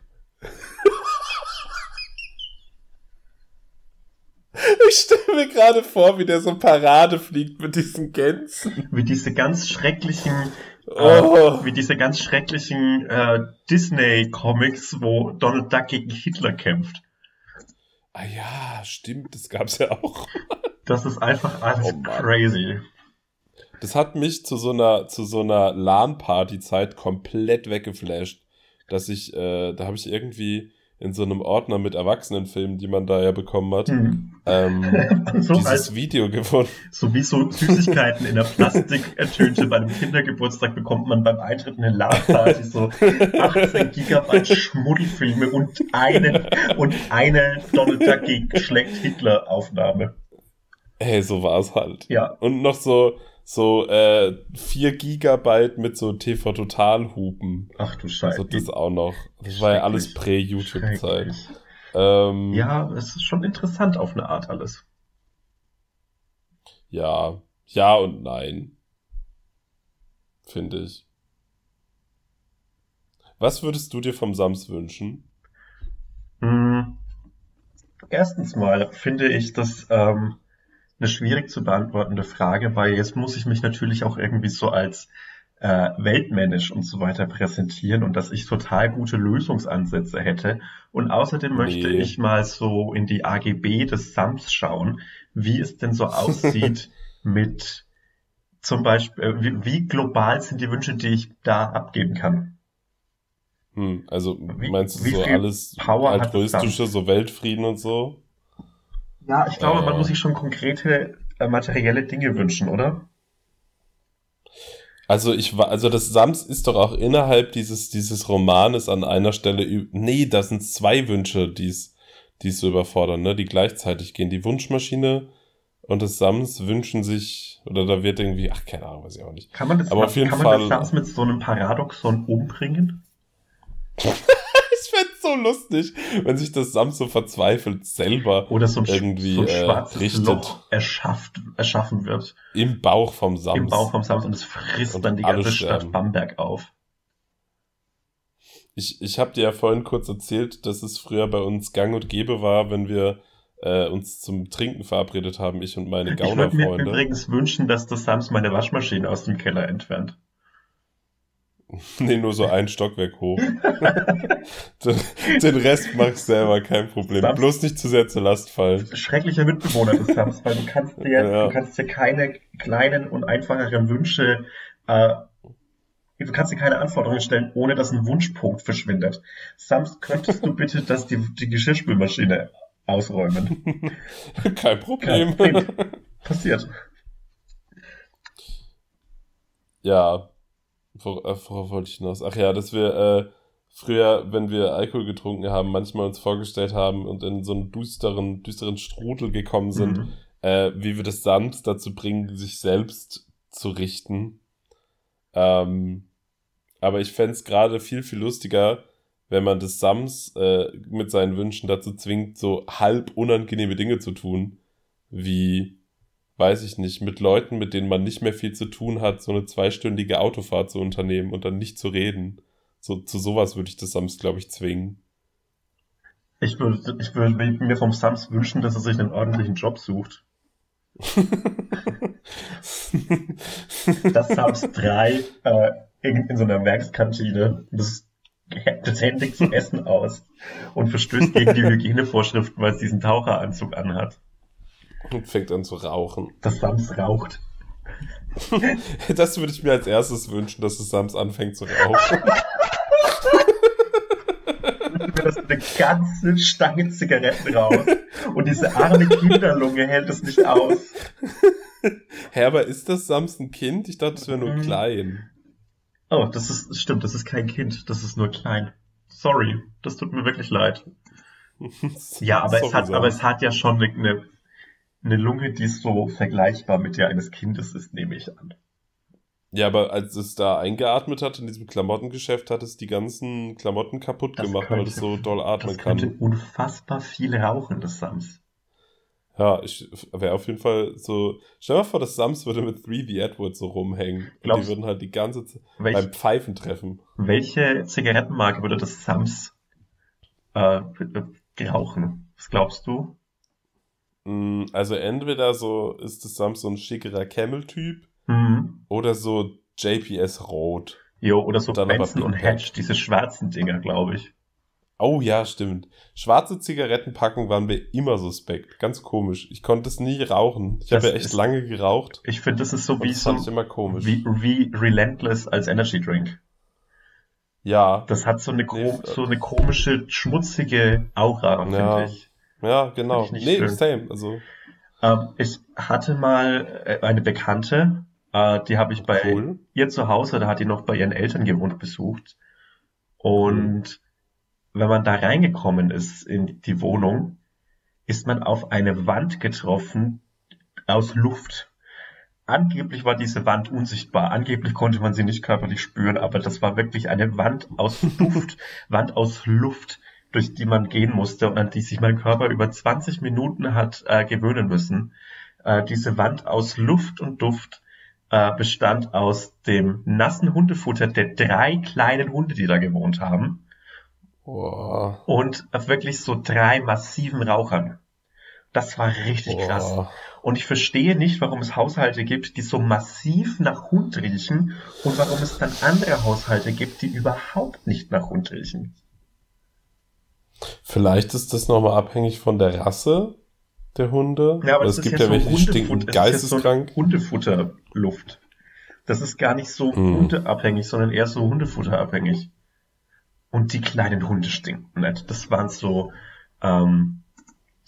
Ich stelle mir gerade vor, wie der so Parade fliegt mit diesen Gänsen. Wie diese ganz schrecklichen, Oh. äh, wie diese ganz schrecklichen äh, Disney-Comics, wo Donald Duck gegen Hitler kämpft. Ah ja, stimmt, das gab's ja auch. Das ist einfach alles Oh crazy. Das hat mich zu so einer, zu so einer LAN-Party-Zeit komplett weggeflasht. Dass ich, äh, da habe ich irgendwie in so einem Ordner mit Erwachsenenfilmen, die man da ja bekommen hat, Hm. ähm, so, dieses als, Video gefunden. so wie so Süßigkeiten in der Plastiktüte bei einem Kindergeburtstag bekommt man beim Eintritt in eine LAN-Party so 18 Gigabyte Schmuddelfilme und eine, und eine Donald Duck gegen schlägt Hitler Aufnahme. Ey, so war es halt. Ja, Und noch so, so äh, 4 Gigabyte mit so TV-Total-Hupen. ach du Scheiße. Also das auch noch. Das war ja alles. Prä-YouTube-Zeit. Ähm, Ja, es ist schon interessant auf eine Art alles. Ja, ja und nein. Finde ich. Was würdest du dir vom Sams wünschen? Hm. Erstens mal finde ich das ähm, eine schwierig zu beantwortende Frage, weil jetzt muss ich mich natürlich auch irgendwie so als äh, weltmännisch und so weiter präsentieren und dass ich total gute Lösungsansätze hätte. Und außerdem möchte Nee. ich mal so in die AGB des SAMS schauen, wie es denn so aussieht mit zum Beispiel, äh, wie, wie global sind die Wünsche, die ich da abgeben kann. Hm, also Wie- meinst du wie so alles Power altruistische, so Weltfrieden und so? Ja, ich glaube, man muss sich schon konkrete äh, materielle Dinge wünschen, oder? Also ich war, also das Sams ist doch auch innerhalb dieses, dieses Romanes an einer Stelle, nee, da sind zwei Wünsche, die es, die es so überfordern, ne, die gleichzeitig gehen. Die Wunschmaschine und das Sams wünschen sich, oder da wird irgendwie, ach, keine Ahnung, weiß ich auch nicht. Kann man das, Aber auf jeden kann man Fall- das Satz mit so einem Paradoxon umbringen? So lustig, wenn sich das Sams so verzweifelt selber Oder so ein, Irgendwie, so ein äh, schwarzes richtet. Loch erschafft, erschaffen wird im Bauch vom Sams. im Bauch vom Sams und es frisst Und dann die ganze Stadt sterben. Bamberg auf. Ich, ich habe dir ja vorhin kurz erzählt, dass es früher bei uns gang und gäbe war, wenn wir äh, uns zum Trinken verabredet haben, ich und meine Ich würde mir Gaunerfreunde. übrigens wünschen, dass das Sams meine Waschmaschine aus dem Keller entfernt. Nee, nur so ein Stockwerk hoch. den, Rest mach ich selber, kein Problem. Sams- Bloß nicht zu sehr zur Last fallen. Schrecklicher Mitbewohner des Sams, weil du kannst dir, Ja. du kannst dir keine kleinen und einfacheren Wünsche, äh, du kannst dir keine Anforderungen stellen, ohne dass ein Wunschpunkt verschwindet. Sams, könntest du bitte das die, die Geschirrspülmaschine ausräumen? Kein Problem. Kein. Passiert. Ja, worauf wollte ich hinaus? Ach ja, dass wir äh, früher, wenn wir Alkohol getrunken haben, manchmal uns vorgestellt haben und in so einen düsteren, düsteren Strudel gekommen sind, Mhm. äh, wie wir das Sams dazu bringen, sich selbst zu richten. Ähm, aber ich fänd's es gerade viel, viel lustiger, wenn man das Sams äh, mit seinen Wünschen dazu zwingt, so halb unangenehme Dinge zu tun, wie, weiß ich nicht, mit Leuten, mit denen man nicht mehr viel zu tun hat, so eine zweistündige Autofahrt zu unternehmen und dann nicht zu reden. So, zu sowas würde ich das Sams, glaube ich, zwingen. Ich würde, ich würde mir vom Sams wünschen, dass er sich einen ordentlichen Job sucht. Das Sams 3 äh, in, in so einer Werkskantine. Das, das händigt zu essen aus und verstößt gegen die Hygienevorschriften, weil es diesen Taucheranzug anhat. Und fängt an zu rauchen. Das Sams raucht. Das würde ich mir als erstes wünschen, dass das Sams anfängt zu rauchen. Das eine ganze Stange Zigaretten raus. Und diese arme Kinderlunge hält es nicht aus. Hä, aber ist das Sams ein Kind? Ich dachte, es wäre nur Mhm. klein. Oh, das ist, stimmt, das ist kein Kind, das ist nur klein. Sorry, das tut mir wirklich leid. Ja, aber, es hat, aber es hat ja schon eine, eine Lunge, die so vergleichbar mit der eines Kindes ist, nehme ich an. Ja, aber als es da eingeatmet hat in diesem Klamottengeschäft, hat es die ganzen Klamotten kaputt Das gemacht, weil könnte- es so doll atmen Das könnte kann. unfassbar viel rauchen, das Sams. Ja, ich wäre auf jeden Fall so. Stell dir mal vor, das Sams würde mit 3 The Edward so rumhängen. Und die Glaubst- würden halt die ganze Zeit beim Pfeifen treffen. welche Zigarettenmarke würde das Sams äh, rauchen? Was glaubst du? Mm, Also entweder so ist das Sams so ein schickerer Camel-Typ Mhm. oder so JPS Rot. Jo, oder so Benson und. Hedge, diese schwarzen Dinger, glaube ich. Oh ja, stimmt. Schwarze Zigarettenpackungen waren mir immer suspekt. Ganz komisch. Ich konnte es nie rauchen. Ich habe ja echt ist- lange geraucht. Ich finde, das ist so wie so immer komisch. wie, wie Relentless als Energy Drink. Ja, Das hat so eine, Nee, so eine komische, schmutzige Aura, Ja. finde ich. Ja, genau. Nee, schön. same. Also, Ähm, ich hatte mal äh, eine Bekannte, äh, die habe ich bei cool. ihr zu Hause, da hat die noch bei ihren Eltern gewohnt, besucht. Und wenn man da reingekommen ist in die Wohnung, ist man auf eine Wand getroffen aus Luft. Angeblich war diese Wand unsichtbar. Angeblich konnte man sie nicht körperlich spüren, aber das war wirklich eine Wand aus Duft, Wand aus Luft, durch die man gehen musste und an die sich mein Körper über 20 Minuten hat äh, gewöhnen müssen. Äh, diese Wand aus Luft und Duft äh, bestand aus dem nassen Hundefutter der drei kleinen Hunde, die da gewohnt haben Boah. und wirklich so drei massiven Rauchern. Das war richtig krass. Boah. Und ich verstehe nicht, warum es Haushalte gibt, die so massiv nach Hund riechen und warum es dann andere Haushalte gibt, die überhaupt nicht nach Hund riechen. Vielleicht ist das nochmal abhängig von der Rasse der Hunde. Ja, aber das es gibt ja so welche, die stinken ja so geisteskrank. Hundefutterluft. Das ist gar nicht so Hm. hundeabhängig, sondern eher so Hundefutterabhängig. Und die kleinen Hunde stinken nicht. Das waren so, ähm,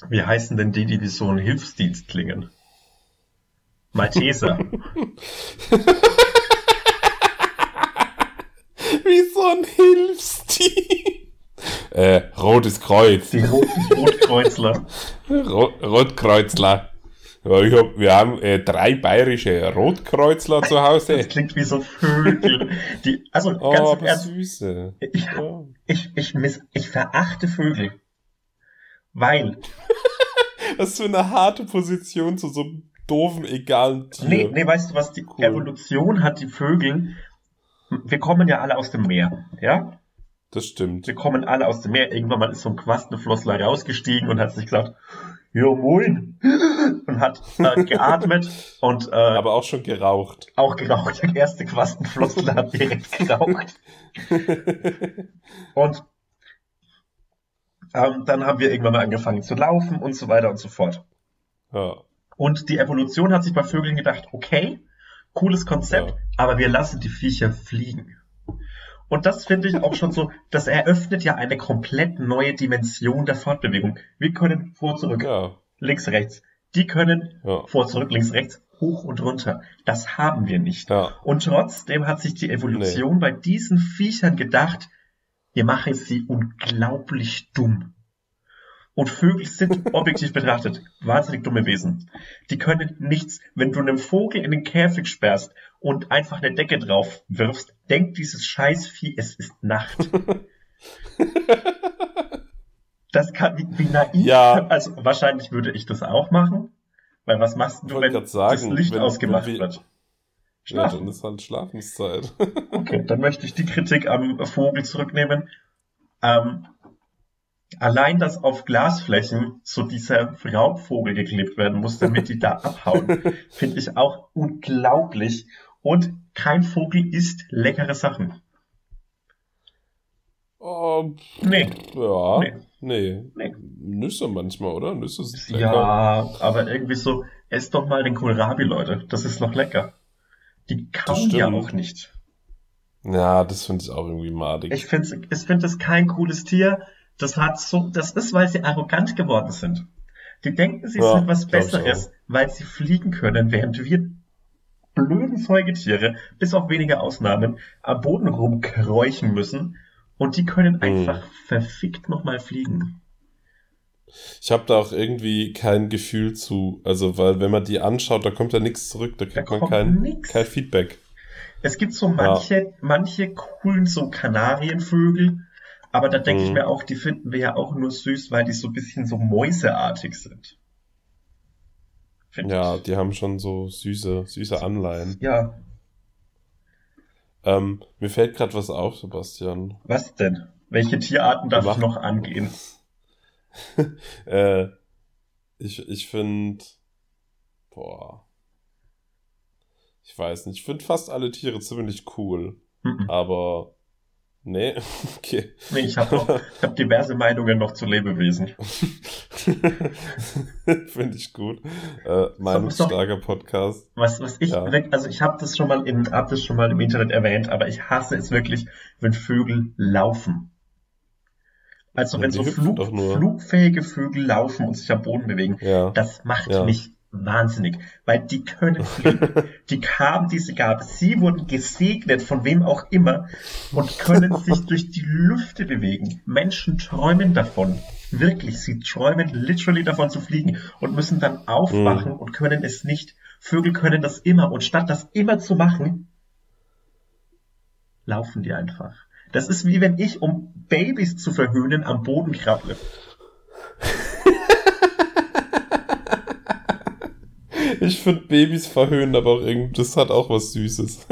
wie heißen denn die, die wie so ein Hilfsdienst klingen? Malteser. Wie so ein Hilfsteam. Äh, Rotes Kreuz. Die Rotkreuzler. Ro Rotkreuzler. Hab, wir haben äh, drei bayerische Rotkreuzler zu Hause. Das klingt wie so Vögel. Die, also Oh, ganz im aber Ernst, süße. ich, ich, ich, miss, ich verachte Vögel. Weil, Was für eine harte Position zu so einem doofen, egalen Tier. nee, nee, weißt du was, die Cool. Evolution hat die Vögel, wir kommen ja alle aus dem Meer, ja? Das stimmt. Wir kommen alle aus dem Meer. Irgendwann mal ist so ein Quastenflossler rausgestiegen und hat sich gesagt, Jo, moin. Und hat äh, geatmet und äh, Aber auch schon geraucht. auch geraucht. Der erste Quastenflossler hat direkt geraucht. Und ähm, dann haben wir irgendwann mal angefangen zu laufen und so weiter und so fort. Ja. Und die Evolution hat sich bei Vögeln gedacht, okay, cooles Konzept, Ja. aber wir lassen die Viecher fliegen. Und das finde ich auch schon so, das eröffnet ja eine komplett neue Dimension der Fortbewegung. Wir können vor, zurück, Ja. links, rechts. Die können Ja. vor, zurück, links, rechts, hoch und runter. Das haben wir nicht. Ja. Und trotzdem hat sich die Evolution bei diesen Viechern gedacht, wir machen sie unglaublich dumm. Und Vögel sind objektiv betrachtet wahnsinnig dumme Wesen. Die können nichts. Wenn du einen Vogel in den Käfig sperrst und einfach eine Decke drauf wirfst, denkt dieses Scheißvieh, es ist Nacht. Das kann, wie, wie naiv. Ja. Also wahrscheinlich würde ich das auch machen. Weil was machst du, wenn sagen, das Licht wenn- ausgemacht wenn wir- wird? Ja, Schlafen. dann ist halt Schlafenszeit. Okay, dann möchte ich die Kritik am Vogel zurücknehmen. Ähm, allein, dass auf Glasflächen so dieser Raubvogel geklebt werden muss, damit die da abhauen, finde ich auch unglaublich. Und kein Vogel isst leckere Sachen. Oh, Nee. ja. Nee. Nee. Nee. Nüsse manchmal, oder? Nüsse sind lecker. Ja, aber irgendwie so, esst doch mal den Kohlrabi, Leute. Das ist noch lecker. Die kauen ja auch nicht. Ja, das finde ich auch irgendwie madig. Ich finde ich find das kein cooles Tier. Das hat so, das ist, weil sie arrogant geworden sind. Die denken, sie Ja, sind was Besseres, weil sie fliegen können, während wir blöden Säugetiere, bis auf wenige Ausnahmen, am Boden rumkräuchen müssen. Und die können Mhm. einfach verfickt nochmal fliegen. Ich habe da auch irgendwie kein Gefühl zu. Also, weil wenn man die anschaut, da kommt ja nichts zurück. Da Da kriegt man kommt kein, nix. kein Feedback. Es gibt so manche, manche coolen so Kanarienvögel, aber da denke ich Mhm. mir auch, die finden wir ja auch nur süß, weil die so ein bisschen so mäuseartig sind. Ja, ich. die haben schon so süße, süße Anleihen. Ja, Ähm, mir fällt gerade was auf, Sebastian. was denn? Welche Tierarten darf ich noch angehen? Äh, ich ich finde, boah, ich weiß nicht, ich finde fast alle Tiere ziemlich cool, Mhm. aber nee, okay. Nee, ich habe ich hab diverse Meinungen noch zu Lebewesen. finde ich gut. Äh, Meinungsstarker Podcast. Was, was ich, Ja. also ich habe das schon mal im, hab das schon mal im Internet erwähnt, aber ich hasse es wirklich, wenn Vögel laufen. Also Ja, wenn so Flug, flugfähige Vögel laufen und sich am Boden bewegen, Ja. das macht mich wahnsinnig, weil die können fliegen. die haben diese Gabe. Sie wurden gesegnet von wem auch immer und können sich durch die Lüfte bewegen. Menschen träumen davon. Wirklich, sie träumen literally davon zu fliegen und müssen dann aufwachen Mhm. und können es nicht. Vögel können das immer und statt das immer zu machen, laufen die einfach. Das ist wie wenn ich, um Babys zu verhöhnen, am Boden krabble. Ich finde Babys verhöhnen, aber auch irgendwie, das hat auch was Süßes.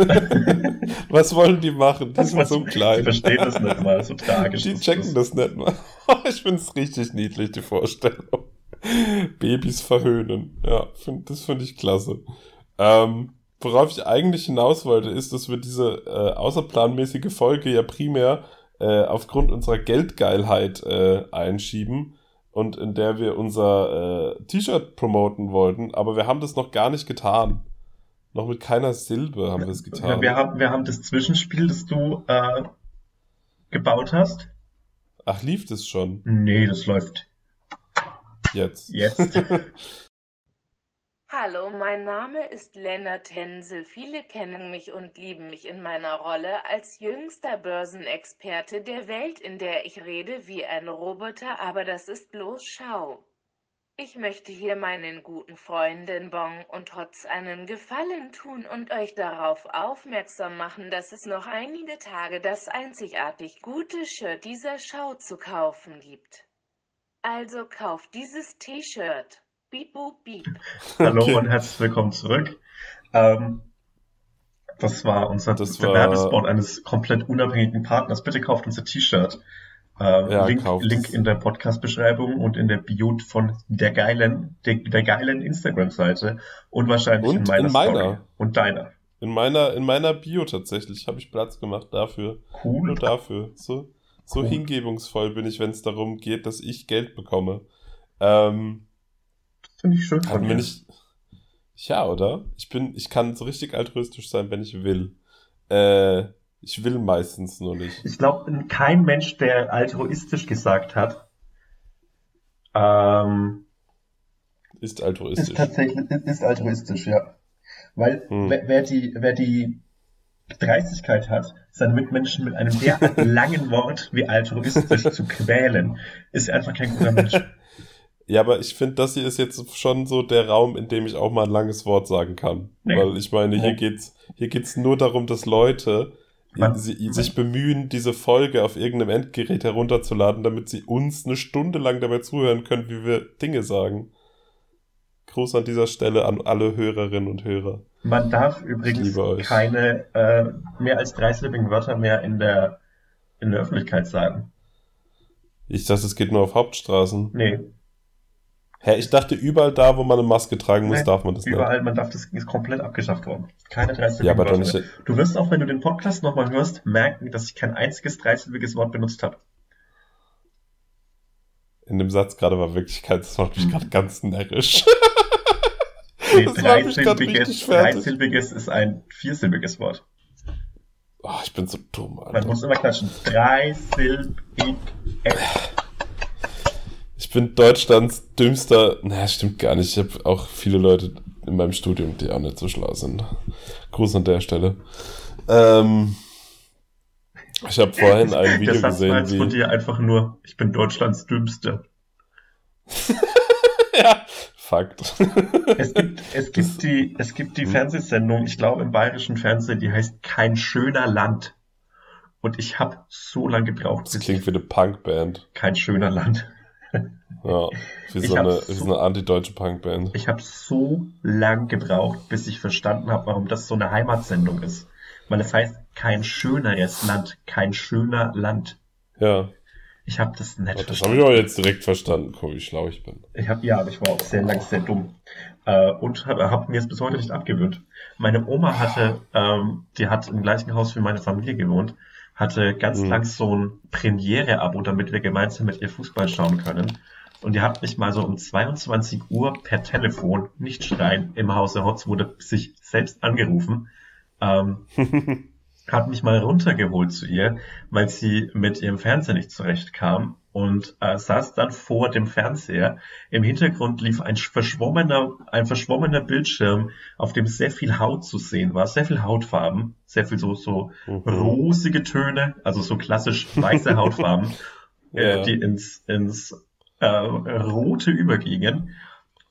was wollen die machen? Die Das sind so Die klein. verstehen das nicht mal, so tragisch. Die checken das nicht mal. Ich finde es richtig niedlich, die Vorstellung. Babys verhöhnen. Ja, find, das finde ich klasse. Ähm, worauf ich eigentlich hinaus wollte, ist, dass wir diese äh, außerplanmäßige Folge ja primär äh, aufgrund unserer Geldgeilheit äh, einschieben und in der wir unser äh, T-Shirt promoten wollten, aber wir haben das noch gar nicht getan. Noch mit keiner Silbe haben wir es Ja, getan. wir, haben, wir haben das Zwischenspiel, das du äh, gebaut hast. Ach, lief das schon Nee, das läuft jetzt? jetzt. Hallo, mein Name ist Lennart Hensel. Viele kennen mich und lieben mich in meiner Rolle als jüngster Börsenexperte der Welt, in der ich rede wie ein Roboter, aber das ist bloß Schau. Ich möchte hier meinen guten Freunden Bong und Trotz einen Gefallen tun und euch darauf aufmerksam machen, dass es noch einige Tage das einzigartig gute Shirt dieser Schau zu kaufen gibt. Also kauft dieses T-Shirt. Beep, boop, beep. Hallo Okay. und herzlich willkommen zurück. Ähm, das war unser Das der war- Werbespot eines komplett unabhängigen Partners. Bitte kauft unser T-Shirt. Ähm, Ja, Link, Link in der Podcast-Beschreibung und in der Bio von der geilen, der, der geilen Instagram-Seite und wahrscheinlich Und in meiner, in meiner. Story. Und deiner. In meiner, in meiner Bio tatsächlich habe ich Platz gemacht dafür. Cool. Nur dafür. So, so Cool. hingebungsvoll bin ich, wenn es darum geht, dass ich Geld bekomme. Ähm, Finde ich schön von Hatten wir nicht. Ja, oder? Ich bin, ich kann so richtig altruistisch sein, wenn ich will. Äh, ich will meistens nur nicht. Ich glaube, kein Mensch, der altruistisch gesagt hat, ähm, Ist ist altruistisch. tatsächlich ist, ist altruistisch, ja. Weil Hm. wer, wer die, wer die Dreistigkeit hat, seine Mitmenschen mit einem derart langen Wort wie altruistisch zu quälen, ist einfach kein guter Mensch. Ja, aber ich finde, das hier ist jetzt schon so der Raum, in dem ich auch mal ein langes Wort sagen kann. Nee. Weil ich meine, hier Nee. geht's, hier geht's nur darum, dass Leute sie, sich bemühen, diese Folge auf irgendeinem Endgerät herunterzuladen, damit sie uns eine Stunde lang dabei zuhören können, wie wir Dinge sagen. Gruß an dieser Stelle an alle Hörerinnen und Hörer. Man darf übrigens keine äh, mehr als dreisilbigen Wörter mehr in der, in der Öffentlichkeit sagen. Ich dachte, es geht nur auf Hauptstraßen. Nee, Hä, ich dachte, überall da, wo man eine Maske tragen muss, Nee, darf man das nicht. überall, man darf das ist komplett abgeschafft worden. Keine dreisilbigen Ja, aber Wörter nicht. Du wirst auch, wenn du den Podcast nochmal hörst, merken, dass ich kein einziges dreisilbiges Wort benutzt habe. In dem Satz gerade war wirklich kein, das macht mich gerade ganz närrisch. Nee, dreisilbiges, dreisilbiges ist ein viersilbiges Wort. Oh, ich bin so dumm, Man Alter. muss immer klatschen. Dreisilbig. Ich bin Deutschlands dümmster. Na, stimmt gar nicht. Ich habe auch viele Leute in meinem Studium, die auch nicht so schlau sind. Gruß an der Stelle. Ähm, ich habe vorhin ein Der Video Satz war gesehen, jetzt von dir einfach nur, ich bin Deutschlands Dümmste. ja, Fakt. Es gibt, es gibt die, es gibt Hm. die Fernsehsendung, ich glaube im bayerischen Fernsehen, die heißt Kein schöner Land. Und ich habe so lange gebraucht, Das klingt wie eine Punkband. kein schöner Land. Ja, wie so hab eine, so- wie so eine antideutsche Punkband. Ich habe so lang gebraucht, bis ich verstanden habe, warum das so eine Heimatsendung ist. Weil es heißt kein schöneres Land, kein schöner Land. Ja, Ich habe das nicht das habe verstanden. ich aber jetzt direkt verstanden. Guck, wie schlau ich bin. Ich habe ja, aber ich war auch sehr lang sehr dumm äh, und habe hab mir es bis heute nicht abgewöhnt. Meine Oma hatte, ähm, die hat im gleichen Haus wie meine Familie gewohnt, hatte ganz Mhm. lang so ein Premiere-Abo, damit wir gemeinsam mit ihr Fußball schauen können. Und die hat mich mal so um 22 Uhr per Telefon, nicht schreien, im Hause Hotzwude sich selbst angerufen. Ähm, hat mich mal runtergeholt zu ihr, weil sie mit ihrem Fernseher nicht zurechtkam und äh, saß dann vor dem Fernseher. Im Hintergrund lief ein verschwommener, ein verschwommener Bildschirm, auf dem sehr viel Haut zu sehen war, sehr viel Hautfarben, sehr viel so, so Mhm. rosige Töne, also so klassisch weiße Hautfarben, äh, Ja. die ins, ins äh, Rote übergingen.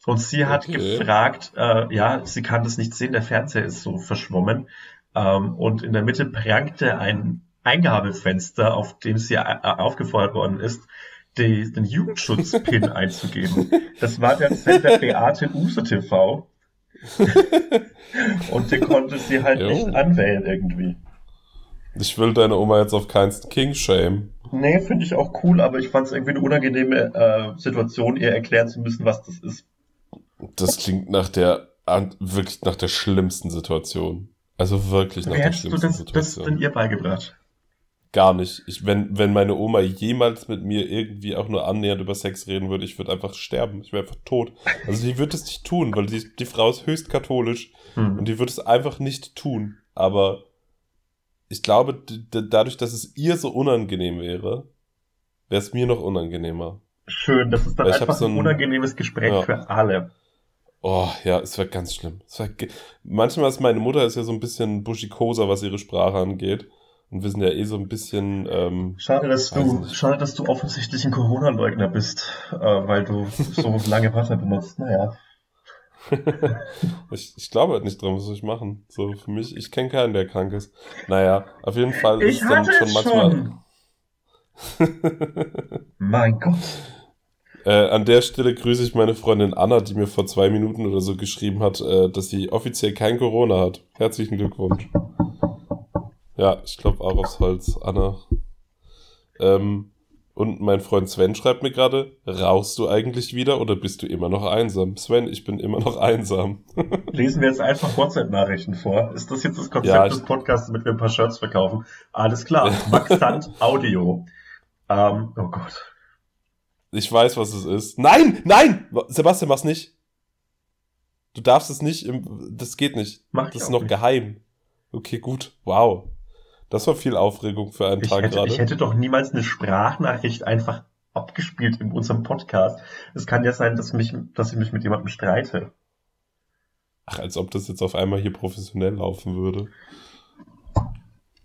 Und sie hat Okay. gefragt, äh, ja, sie kann das nicht sehen, der Fernseher ist so verschwommen. Ähm, und in der Mitte prangte ein Eingabefenster, auf dem sie äh, aufgefordert worden ist, die, den Jugendschutz-Pin einzugeben. Das war der Sender Beate Use TV. und den konnte sie halt Jo. nicht anwählen irgendwie. Ich will deine Oma jetzt auf keinen King shame. Nee, finde ich auch cool, aber ich fand es irgendwie eine unangenehme äh, Situation, ihr erklären zu müssen, was das ist. Das klingt nach der, wirklich nach der schlimmsten Situation. Also wirklich nach Wie der schlimmsten das, das Situation. denn ihr beigebracht? Gar nicht. Ich, wenn, wenn meine Oma jemals mit mir irgendwie auch nur annähernd über Sex reden würde, ich würde einfach sterben. Ich wäre einfach tot. Also die würde es nicht tun, weil die, die Frau ist höchst katholisch und Hm. die würde es einfach nicht tun. Aber ich glaube, dadurch, dass es ihr so unangenehm wäre, wäre es mir noch unangenehmer. Schön, das ist dann einfach so ein unangenehmes Gespräch Ja. für alle. Oh, ja, es wäre ganz schlimm. Ge- Manchmal ist meine Mutter ist ja so ein bisschen buschikoser, was ihre Sprache angeht. Und wir sind ja eh so ein bisschen, ähm, Schade, dass du, nicht. schade, dass du offensichtlich ein Corona-Leugner bist, äh, weil du so lange Wörter benutzt. Naja. ich, ich glaube halt nicht dran, was soll ich machen. So, für mich, ich kenne keinen, der krank ist. Naja, auf jeden Fall Ich ist es dann schon manchmal. Mein Gott. Äh, an der Stelle grüße ich meine Freundin Anna, die mir vor zwei Minuten oder so geschrieben hat, äh, dass sie offiziell kein Corona hat. Herzlichen Glückwunsch. Ja, ich glaube auch aufs Holz, Anna. Ähm, Und mein Freund Sven schreibt mir gerade, rauchst du eigentlich wieder oder bist du immer noch einsam? Sven, ich bin immer noch einsam. Lesen wir jetzt einfach WhatsApp-Nachrichten vor. Ist das jetzt das Konzept Ja, des Podcasts, damit wir ein paar Shirts verkaufen? Alles klar. Max Sand Audio. Ähm, oh Gott. Ich weiß, was es ist. Nein, nein! Sebastian, mach's nicht. Du darfst es nicht, im, das geht nicht. Mach das ist noch nicht. geheim. Okay, gut. Wow. Das war viel Aufregung für einen Ich Tag hätte, gerade. ich hätte doch niemals eine Sprachnachricht einfach abgespielt in unserem Podcast. Es kann ja sein, dass, mich, dass ich mich mit jemandem streite. Ach, als ob das jetzt auf einmal hier professionell laufen würde.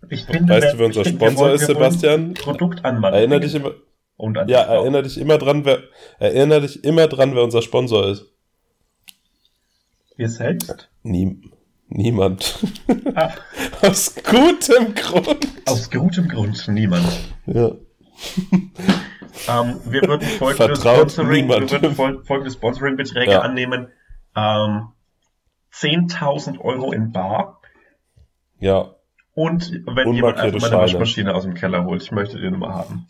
Ich finde, Weißt du, wer unser Sponsor ist, Sebastian? Produkt anmachen. Erinner dich immer, Und an ja, erinner dich immer dran, wer, erinner dich immer dran, wer unser Sponsor ist. Wir selbst? Nie, niemand. Ah, Aus gutem Grund. aus gutem Grund niemand. Ja. Ähm, wir würden folgende Vertraut Sponsoring, wir niemandem. würden fol folgende Sponsoring-Beträge Ja. annehmen. Ähm, 10.000 Euro in Bar. Ja, Und wenn jemand einfach meine. Waschmaschine aus dem Keller holt, ich möchte die Nummer haben.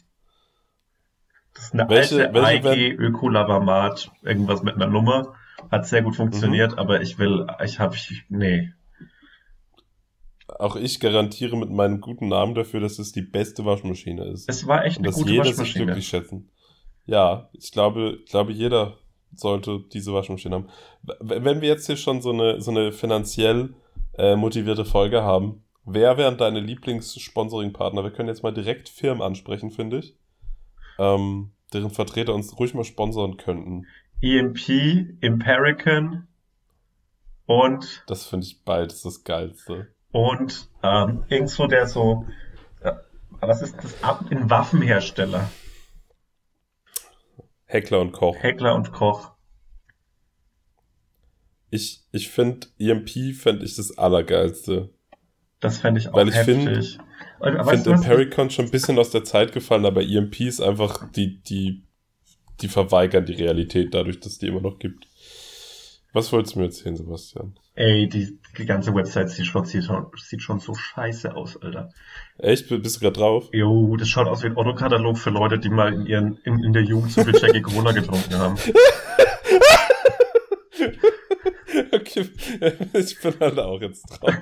Das ist eine Welche- alte welche AEG Ökolavamat, irgendwas mit einer Nummer. Hat sehr gut funktioniert, Mhm. aber ich will, ich habe, ich, nee. auch ich garantiere mit meinem guten Namen dafür, dass es die beste Waschmaschine ist. Es war echt eine dass gute jeder sich Waschmaschine. glücklich schätzen. Ja, ich glaube, ich glaube, jeder sollte diese Waschmaschine haben. Wenn wir jetzt hier schon so eine, so eine finanziell äh, motivierte Folge haben, wer wären deine Lieblings-Sponsoring-Partner? Wir können jetzt mal direkt Firmen ansprechen, finde ich. Ähm, deren Vertreter uns ruhig mal sponsoren könnten. EMP, Imperican und Das finde ich beides das Geilste. und ähm, irgendwo der so, äh, was ist das? Ab in Waffenhersteller, Heckler und Koch. Heckler und Koch. Ich, ich finde, EMP fände ich das Allergeilste. Das fände ich auch Weil ich heftig. Und, Ich finde? Impericon schon ein bisschen aus der Zeit gefallen, aber EMP ist einfach, die, die, die verweigern die Realität dadurch, dass die immer noch gibt. Was wolltest du mir erzählen, Sebastian? Ey, die, die ganze Website sieht schon, sieht, sieht schon so scheiße aus, Alter. Echt? Bist du gerade drauf? Jo, das schaut aus wie ein Autokatalog für Leute, die mal in, ihren, in, in der Jugend zu viel Jackie Corona getrunken haben. Okay, ich bin halt auch jetzt drauf.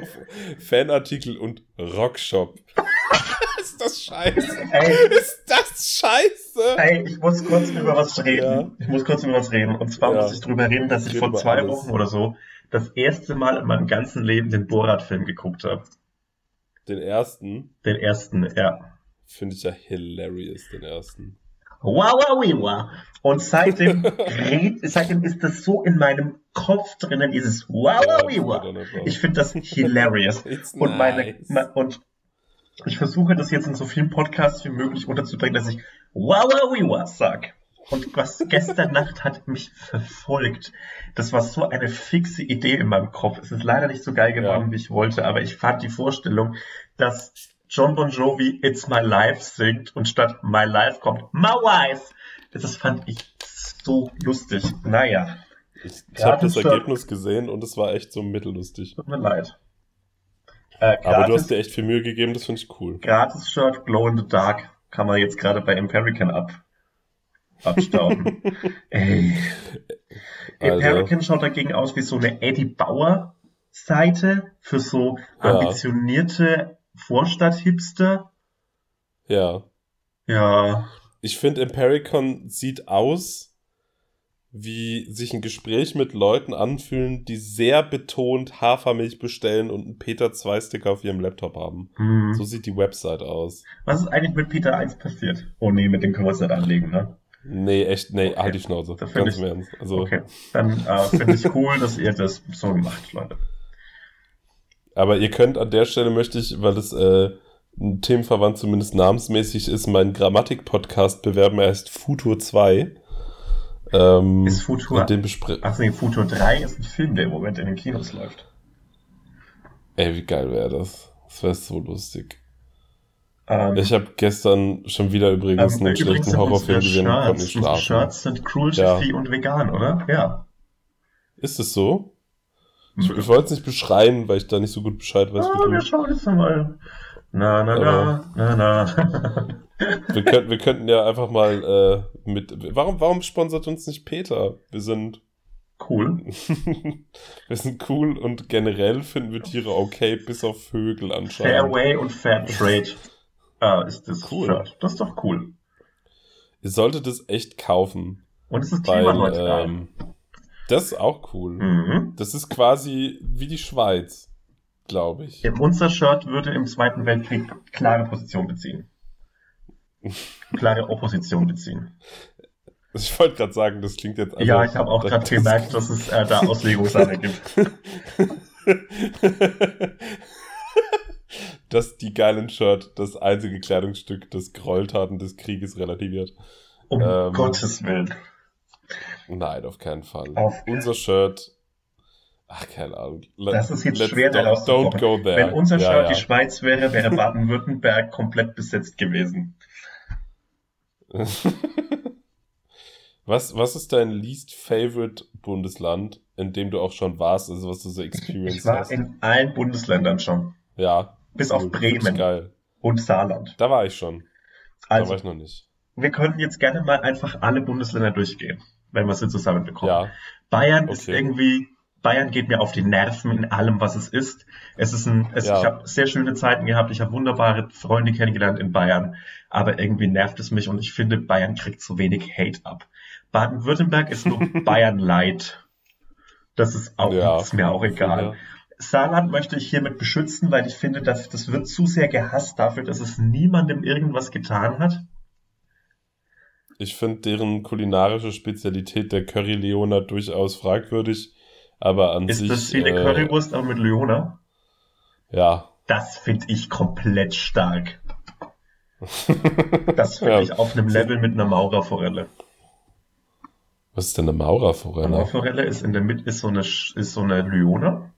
Fanartikel und Rockshop. ist das scheiße? Ey, Ist das scheiße? ey, ich muss kurz über was reden. Ja. Ich muss kurz über was reden. Und zwar Ja. muss ich drüber reden, dass ich Red vor zwei alles. Wochen oder so das erste Mal in meinem ganzen Leben den Borat-Film geguckt habe. Den ersten Den ersten, ja. finde ich ja hilarious, den ersten. Wow, wow, wow. Und seitdem, seitdem ist das so in meinem Kopf drinnen, dieses wow, wow, wow. Ich finde das hilarious. It's Und meine, nice. und ich versuche das jetzt in so vielen Podcasts wie möglich unterzubringen, dass ich wow, wow, wow, wow sag. Und was gestern Nacht hat mich verfolgt. Das war so eine fixe Idee in meinem Kopf. Es ist leider nicht so geil geworden, Ja. wie ich wollte, aber ich fand die Vorstellung, dass John Bon Jovi It's My Life singt und statt My Life kommt My Wife. Das fand ich so lustig. Naja, Ich, ich habe das Ergebnis gesehen und es war echt so mittellustig. tut mir leid. Äh, Aber du gratis- hast dir echt viel Mühe gegeben, das finde ich cool. Gratis-Shirt Glow in the Dark kann man jetzt gerade bei Empirican ab, abstauben. Ey. Empirican schaut dagegen aus wie so eine Eddie Bauer Seite für so Ja. ambitionierte Vorstadt-Hipster. Ja. Ja, Ich finde, Impericon sieht aus, wie sich ein Gespräch mit Leuten anfühlen, die sehr betont Hafermilch bestellen und einen Peter 2 Sticker auf ihrem Laptop haben. hm. So sieht die Website aus. Was ist eigentlich mit Peter 1 passiert? Oh nee, mit dem können wir uns nicht anlegen, ne? Nee, echt, nee, Okay. halt die Schnauze. Da find Ganz ich- im Ernst. Also, Okay, dann äh, finde ich cool, dass ihr das so macht, Leute. aber ihr könnt an der Stelle möchte ich, weil es äh, ein Themenverwandt zumindest namensmäßig ist, meinen Grammatik-Podcast bewerben. Er heißt Futur 2. Ähm, Ist Futur- Und den Ach nee, Futur 3 ist ein Film, der im Moment in den Kinos läuft. Ey, wie geil wäre das? Das wäre so lustig. Ähm, Ich habe gestern schon wieder übrigens Ähm, einen schlechten Horrorfilm gesehen und konnte nicht schlafen. Shirts sind cruelty Ja. free und vegan, oder? Ja. Ist es so? Ich, ich wollte es nicht beschreien, weil ich da nicht so gut Bescheid weiß Ah, wir schauen jetzt mal. Na, na, na, na, na. Wir, könnt, wir könnten ja einfach mal äh, mit. Warum, warum sponsert uns nicht Peter? Wir sind. Cool. wir sind cool und generell finden wir Tiere okay, bis auf Vögel anscheinend. Fairway und Fair Trade ah, ist das Cool. Shirt. Das ist doch cool. Ihr solltet es echt kaufen. Und es ist klimaneutral. ähm, das ist auch cool. mhm. Das ist quasi wie die Schweiz, glaube ich. Unser Shirt würde im Zweiten Weltkrieg klare Position beziehen. Klare Opposition beziehen. Ich wollte gerade sagen, das klingt jetzt. also- ja, ich habe auch gerade gemerkt, dass es äh, da Auslegungssache gibt. dass die geilen Shirt das einzige Kleidungsstück des Gräueltaten des Krieges relativiert. Um Ähm, Gottes Willen. Nein, auf keinen Fall. Auf- Unser Shirt. Ach, keine Ahnung. Let- Das ist jetzt schwer don't, don't go there. Wenn unser Ja, Shirt ja. die Schweiz wäre, wäre Baden-Württemberg komplett besetzt gewesen. was, was ist dein least favorite Bundesland, in dem du auch schon warst, also was du so experienced Ich war hast? in allen Bundesländern schon. ja. Bis auf cool. Bremen Geil. und Saarland. Da war ich schon. Da Also, war ich noch nicht. wir könnten jetzt gerne mal einfach alle Bundesländer durchgehen, wenn wir sie zusammenbekommen. Ja. Bayern ist Okay. irgendwie, Bayern geht mir auf die Nerven in allem, was es ist. Es ist ein, es, Ja. ich habe sehr schöne Zeiten gehabt, ich habe wunderbare Freunde kennengelernt in Bayern, aber irgendwie nervt es mich und ich finde, Bayern kriegt zu wenig Hate ab. Baden-Württemberg ist nur Bayern Light. Das ist auch, Ja, ist mir auch egal. ja. Saarland möchte ich hiermit beschützen, weil ich finde, dass das wird zu sehr gehasst dafür, dass es niemandem irgendwas getan hat. Ich finde deren kulinarische Spezialität der Curry Leona durchaus fragwürdig, aber an Ist sich. das wie eine äh, Currywurst, aber mit Leona? Ja. Das finde ich komplett stark. Das finde Ja. ich auf einem Level mit einer Maurerforelle. Was ist denn eine Maurerforelle? Maurerforelle ist in der Mitte ist so eine ist so eine Leona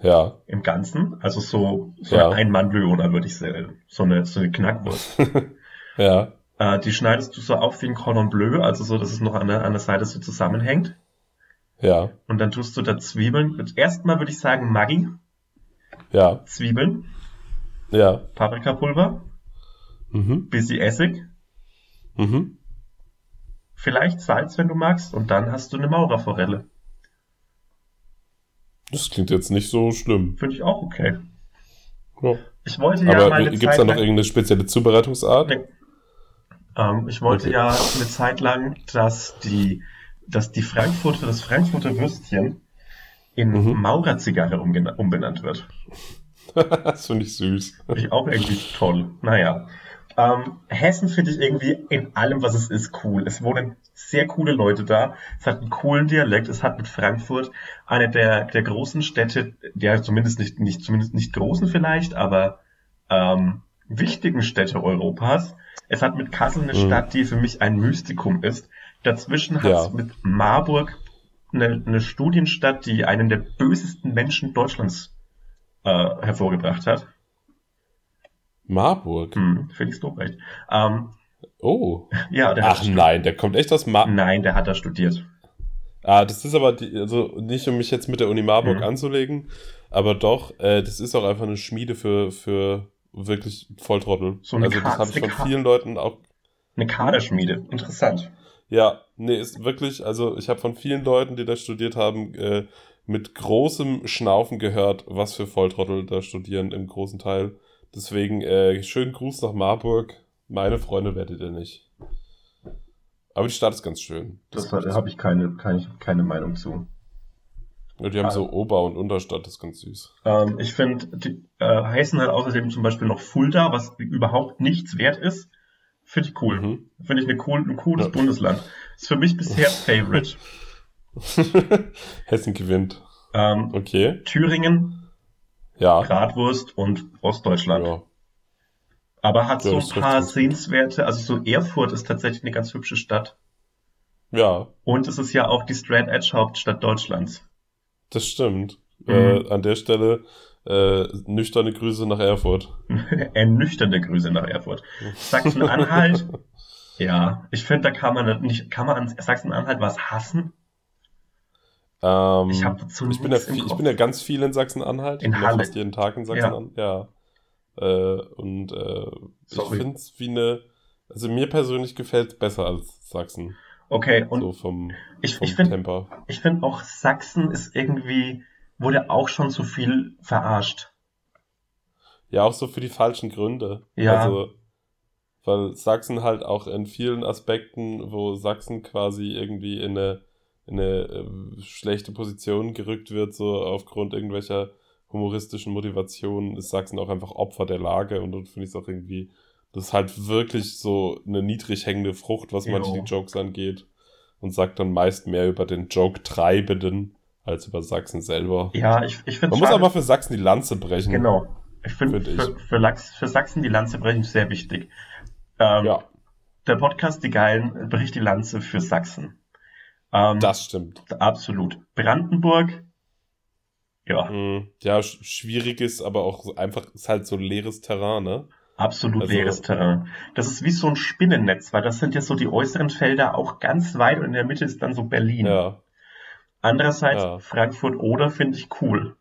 Ja. im Ganzen, also so, so Ja. eine Ein-Mann-Leona würde ich sagen, so eine so eine Knackwurst. Ja. äh, die schneidest du so auf wie ein Cordon Bleu, also so, dass es noch an der, an der Seite so zusammenhängt. Ja. Und dann tust du da Zwiebeln. Erstmal würde ich sagen Maggi, Ja. Zwiebeln, Ja. Paprikapulver, Mhm. bisschen Essig, Mhm. vielleicht Salz, wenn du magst, und dann hast du eine Maurerforelle. Das klingt jetzt nicht so schlimm. Finde ich auch okay. Ja. Ich wollte ja Aber gibt es da noch irgendeine spezielle Zubereitungsart? Nee. ähm, ich wollte Okay. ja eine Zeit lang, dass die, dass die Frankfurter, das Frankfurter Würstchen in Mhm. Maurerzigarre umbenannt wird. das finde ich süß. Finde ich auch irgendwie toll. Naja. Ähm, Hessen finde ich irgendwie in allem, was es ist, cool. Es wohnen sehr coole Leute da. Es hat einen coolen Dialekt. Es hat mit Frankfurt eine der, der großen Städte, der zumindest nicht, nicht, zumindest nicht großen vielleicht, aber ähm, wichtigen Städte Europas. Es hat mit Kassel eine Mhm. Stadt, die für mich ein Mystikum ist. Dazwischen hat es Ja. mit Marburg eine, eine Studienstadt, die einen der bösesten Menschen Deutschlands äh, hervorgebracht hat. Marburg. Hm, Felix Lobrecht. Ähm, Oh. ja, der Ach hat nein, der kommt echt aus Marburg. Nein, der hat da studiert. Ah, das ist aber die, also nicht um mich jetzt mit der Uni Marburg Mhm. anzulegen, aber doch, äh, das ist auch einfach eine Schmiede für, für wirklich Volltrottel. So eine also das habe ich von Ka- vielen Leuten auch. Eine Kaderschmiede. Interessant. Ja, nee, ist wirklich, also ich habe von vielen Leuten, die da studiert haben, äh, mit großem Schnaufen gehört, was für Volltrottel da studieren im großen Teil. Deswegen äh, schönen Gruß nach Marburg. Meine Freunde werdet ihr nicht. Aber die Stadt ist ganz schön. Das habe ich keine, keine, keine Meinung zu. Ja, die haben Ah. so Ober- und Unterstadt, das ist ganz süß. Ähm, ich finde, die äh, Hessen hat außerdem zum Beispiel noch Fulda, was überhaupt nichts wert ist. Finde ich cool. Mhm. Finde ich eine cool, ein cooles Ja. Bundesland. Ist für mich bisher Favorite. Hessen gewinnt. Ähm, Okay. Thüringen, Ja. Bratwurst und Ostdeutschland. ja. Aber hat Ja, so ein paar sehenswerte, also so Erfurt ist tatsächlich eine ganz hübsche Stadt. Ja, Und es ist ja auch die Straight Edge Hauptstadt Deutschlands. das stimmt. Mhm. Äh, an der Stelle äh, nüchterne Grüße nach Erfurt. Ernüchternde Grüße nach Erfurt. Sachsen-Anhalt, ja, ich finde, da kann man nicht, kann man an Sachsen-Anhalt was hassen? Ähm, Ich ich bin, ja viel, ich bin ja ganz viel in Sachsen-Anhalt. In Ich bin ja Halle. fast jeden Tag in Sachsen-Anhalt. Ja. Äh, und äh, ich finde es wie eine. Also mir persönlich gefällt es besser als Sachsen. Okay, und so vom, ich, vom ich finde Temper. ich find auch Sachsen ist irgendwie, wurde auch schon zu viel verarscht. Ja, auch so für die falschen Gründe. Ja. Also, weil Sachsen halt auch in vielen Aspekten, wo Sachsen quasi irgendwie in eine, in eine äh, schlechte Position gerückt wird, so aufgrund irgendwelcher humoristischen Motivationen, ist Sachsen auch einfach Opfer der Lage und dann finde ich es auch irgendwie, das ist halt wirklich so eine niedrig hängende Frucht, was manche die Jokes angeht und sagt dann meist mehr über den Joke-Treibenden als über Sachsen selber. Ja, ich, ich finde Man muss aber für Sachsen die Lanze brechen. Genau. Ich finde Find für, für, Lachs, für Sachsen die Lanze brechen sehr wichtig. Ähm, Ja, Der Podcast Die Geilen bricht die Lanze für Sachsen. Ähm, das stimmt. Absolut. Brandenburg, ja, Mhm. Ja, sch schwierig ist, aber auch einfach, ist halt so leeres Terrain, ne? absolut Also- leeres Terrain. Das ist wie so ein Spinnennetz, weil das sind ja so die äußeren Felder auch ganz weit und in der Mitte ist dann so Berlin. Ja. Andererseits Ja. Frankfurt oder finde ich cool.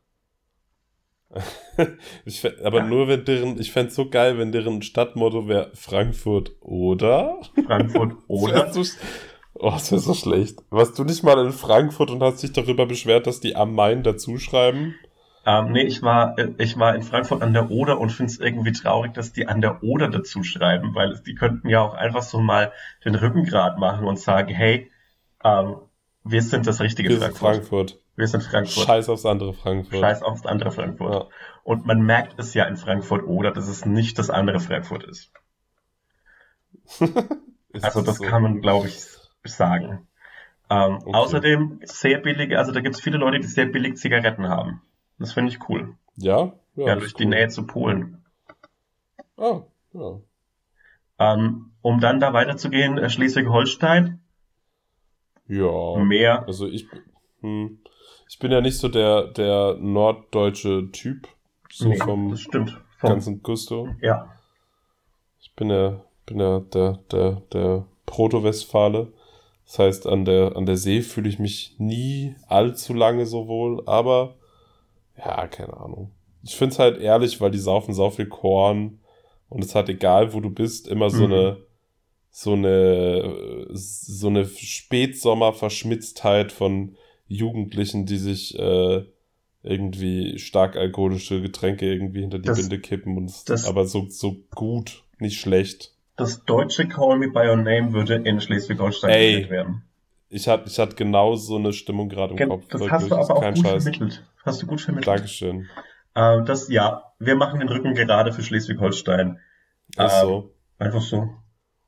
Ich fänd, aber nur wenn deren, ich fänd's so geil, wenn deren Stadtmotto wäre Frankfurt oder? Frankfurt oder oh, das wäre so schlecht. Warst du nicht mal in Frankfurt und hast dich darüber beschwert, dass die am Main dazuschreiben? Ähm, nee, ich war, äh, ich war in Frankfurt an der Oder und finde es irgendwie traurig, dass die an der Oder dazu schreiben, weil die könnten ja auch einfach so mal den Rückengrad machen und sagen, hey, ähm, wir sind das richtige Wir sind Frankfurt. Frankfurt. Wir sind Frankfurt. Scheiß aufs andere Frankfurt. Scheiß aufs andere Frankfurt. Ja. Und man merkt es ja in Frankfurt Oder, dass es nicht das andere Frankfurt ist. Ist Also das so. kann man, glaube ich, sagen. Ähm, Okay. Außerdem sehr billige, also da gibt es viele Leute, die sehr billig Zigaretten haben. Das finde ich cool. Ja? Ja, das durch ist die cool. Nähe zu Polen. Ah, ja. Ähm, um dann da weiterzugehen, äh, Schleswig-Holstein, Ja. mehr. Also ich, hm, ich bin ja nicht so der, der norddeutsche Typ, so Nee, vom das stimmt. Vom, ganzen Gusto. ja, Ich bin ja, bin ja der, der, der Proto-Westfale. Das heißt, an der, an der See fühle ich mich nie allzu lange so wohl, aber ja, keine Ahnung. Ich finde es halt ehrlich, weil die saufen sau viel Korn und es hat egal, wo du bist, immer so Mhm. eine so eine so eine Spätsommer-Verschmitztheit von Jugendlichen, die sich äh, irgendwie stark alkoholische Getränke irgendwie hinter die Das- Binde kippen und es- das- aber so so gut, nicht schlecht. Das deutsche Call Me By Your Name würde in Schleswig-Holstein gedreht werden. Ich hatte ich hatte genau so eine Stimmung gerade im Gen- Kopf. Das wirklich, hast du aber auch gut Scheiß. vermittelt. Hast du gut vermittelt. Dankeschön. Ähm, das, ja, wir machen den Rücken gerade für Schleswig-Holstein. Ähm, so. Einfach so.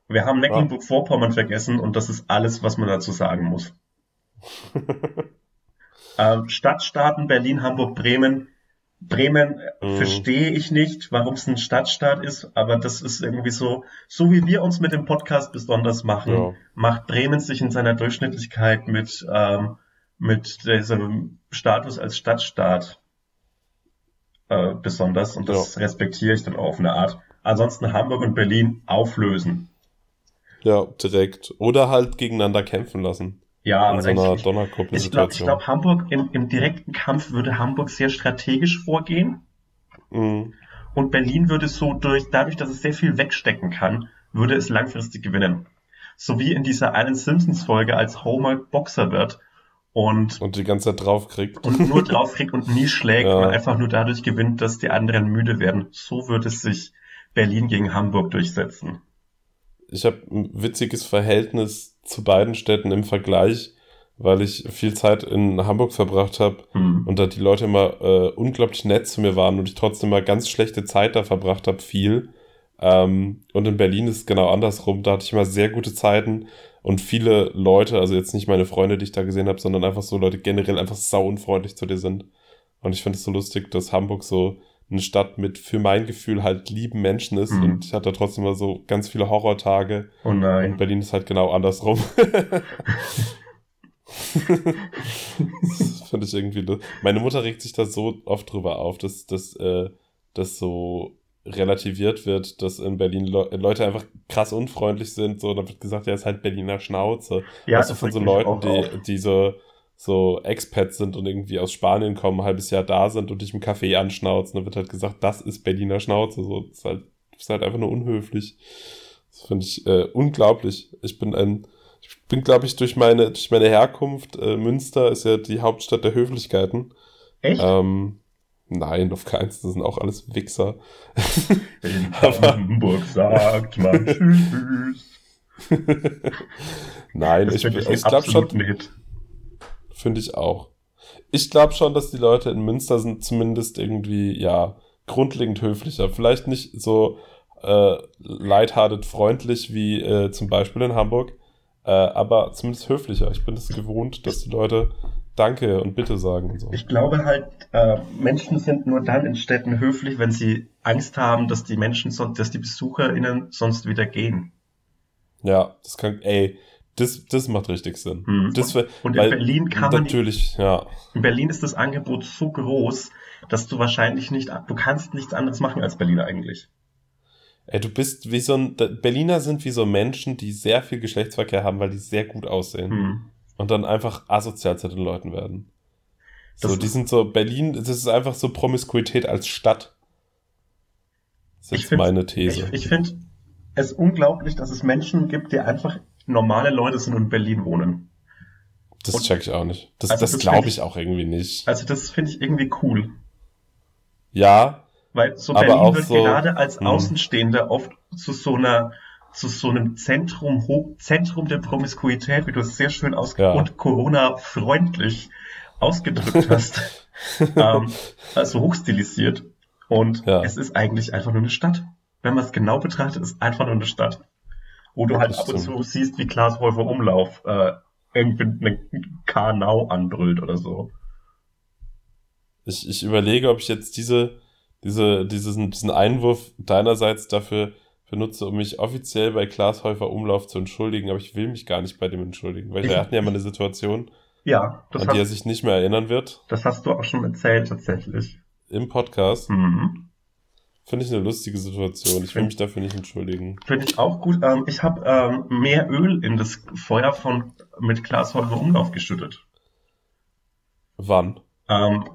Wir haben Mecklenburg-Vorpommern vergessen und das ist alles, was man dazu sagen muss. ähm, Stadtstaaten Berlin, Hamburg, Bremen. Bremen Mhm. verstehe ich nicht, warum es ein Stadtstaat ist, aber das ist irgendwie so, so wie wir uns mit dem Podcast besonders machen, Ja. macht Bremen sich in seiner Durchschnittlichkeit mit, ähm, mit diesem Status als Stadtstaat äh, besonders und das respektiere ich dann auch auf eine Art. Ansonsten Hamburg und Berlin auflösen. Ja, direkt. Oder halt gegeneinander kämpfen lassen. Ja, in aber so einer ich, ich glaube, ich glaub, Hamburg im, im direkten Kampf würde Hamburg sehr strategisch vorgehen Mhm. und Berlin würde so durch, dadurch, dass es sehr viel wegstecken kann, würde es langfristig gewinnen. So wie in dieser Alan Simpsons Folge, als Homer Boxer wird und, Und die ganze Zeit draufkriegt. und nur draufkriegt und nie schlägt Ja. und einfach nur dadurch gewinnt, dass die anderen müde werden. So würde es sich Berlin gegen Hamburg durchsetzen. Ich habe ein witziges Verhältnis zu beiden Städten im Vergleich, weil ich viel Zeit in Hamburg verbracht habe Hm. und da die Leute immer äh, unglaublich nett zu mir waren und ich trotzdem mal ganz schlechte Zeit da verbracht habe, viel. Ähm, und in Berlin ist es genau andersrum. Da hatte ich immer sehr gute Zeiten und viele Leute, also jetzt nicht meine Freunde, die ich da gesehen habe, sondern einfach so Leute generell einfach sau unfreundlich zu dir sind. Und ich finde es so lustig, dass Hamburg so eine Stadt mit für mein Gefühl halt lieben Menschen ist Mhm. und ich hatte trotzdem mal so ganz viele Horrortage Oh und nein. Berlin ist halt genau andersrum. das finde ich irgendwie. lu- Meine Mutter regt sich da so oft drüber auf, dass, dass, äh, dass so relativiert wird, dass in Berlin Le Leute einfach krass unfreundlich sind. So, dann wird gesagt, ja, ist halt Berliner Schnauze. Ja, das von so Leuten, die, die so, so Expats sind und irgendwie aus Spanien kommen, ein halbes Jahr da sind und dich im Café anschnauzen. Dann wird halt gesagt, das ist Berliner Schnauze. So, das ist halt, das ist halt einfach nur unhöflich. Das finde ich äh, unglaublich. Ich bin ein, ich bin, glaube ich, durch meine, durch meine Herkunft, äh, Münster ist ja die Hauptstadt der Höflichkeiten. Echt? Ähm, nein, auf keins, das sind auch alles Wichser. In Hamburg sagt man Tschüss. Nein, Das ich, ich, ich glaube schon, Hit. Finde ich auch. Ich glaube schon, dass die Leute in Münster sind zumindest irgendwie, ja, grundlegend höflicher. Vielleicht nicht so äh, lighthearted freundlich wie äh, zum Beispiel in Hamburg, äh, aber zumindest höflicher. Ich bin es gewohnt, dass die Leute Danke und Bitte sagen und so. Ich glaube halt, äh, Menschen sind nur dann in Städten höflich, wenn sie Angst haben, dass die Menschen, son- dass die BesucherInnen sonst wieder gehen. Ja, das kann, ey, das, das macht richtig Sinn. Mhm. Das Und in Berlin kann man natürlich, ja, In Berlin ist das Angebot so groß, dass du wahrscheinlich nicht, du kannst nichts anderes machen als Berliner eigentlich. ey, du bist wie so ein, Berliner sind wie so Menschen, die sehr viel Geschlechtsverkehr haben, weil die sehr gut aussehen. Hm. und dann einfach asozial zu den Leuten werden. So, Das- die sind so, Berlin, das ist einfach so Promiskuität als Stadt. Das ist meine These. Ich, ich finde es unglaublich, dass es Menschen gibt, die einfach normale Leute sind und in Berlin wohnen. das check ich auch nicht. Das, Also das das glaube ich auch irgendwie nicht. Also das finde ich irgendwie cool. Ja, Weil so Berlin wird so- gerade als hm. Außenstehender oft zu so einer zu so einem Zentrum, Zentrum der Promiskuität, wie du es sehr schön ausge Ja. und Corona-freundlich ausgedrückt hast, ähm, also hochstilisiert. Und Ja. es ist eigentlich einfach nur eine Stadt. Wenn man es genau betrachtet, ist einfach nur eine Stadt. Wo du halt ab und zu siehst, wie Klaas Häufer Umlauf äh, irgendwie einen Karnau anbrüllt oder so. ich, ich überlege, ob ich jetzt diese, diese, diesen, diesen Einwurf deinerseits dafür benutze, um mich offiziell bei Klaas Häufer Umlauf zu entschuldigen, aber ich will mich gar nicht bei dem entschuldigen, weil wir hatten ja mal eine Situation, Ja, an die er hast, sich nicht mehr erinnern wird, das hast du auch schon erzählt tatsächlich. im Podcast. Mhm. Finde ich eine lustige Situation. Ich will mich dafür nicht entschuldigen. Finde ich auch gut. Ähm, ich habe ähm, mehr Öl in das Feuer von mit Glashäufer Umlauf geschüttet. Wann? Ähm,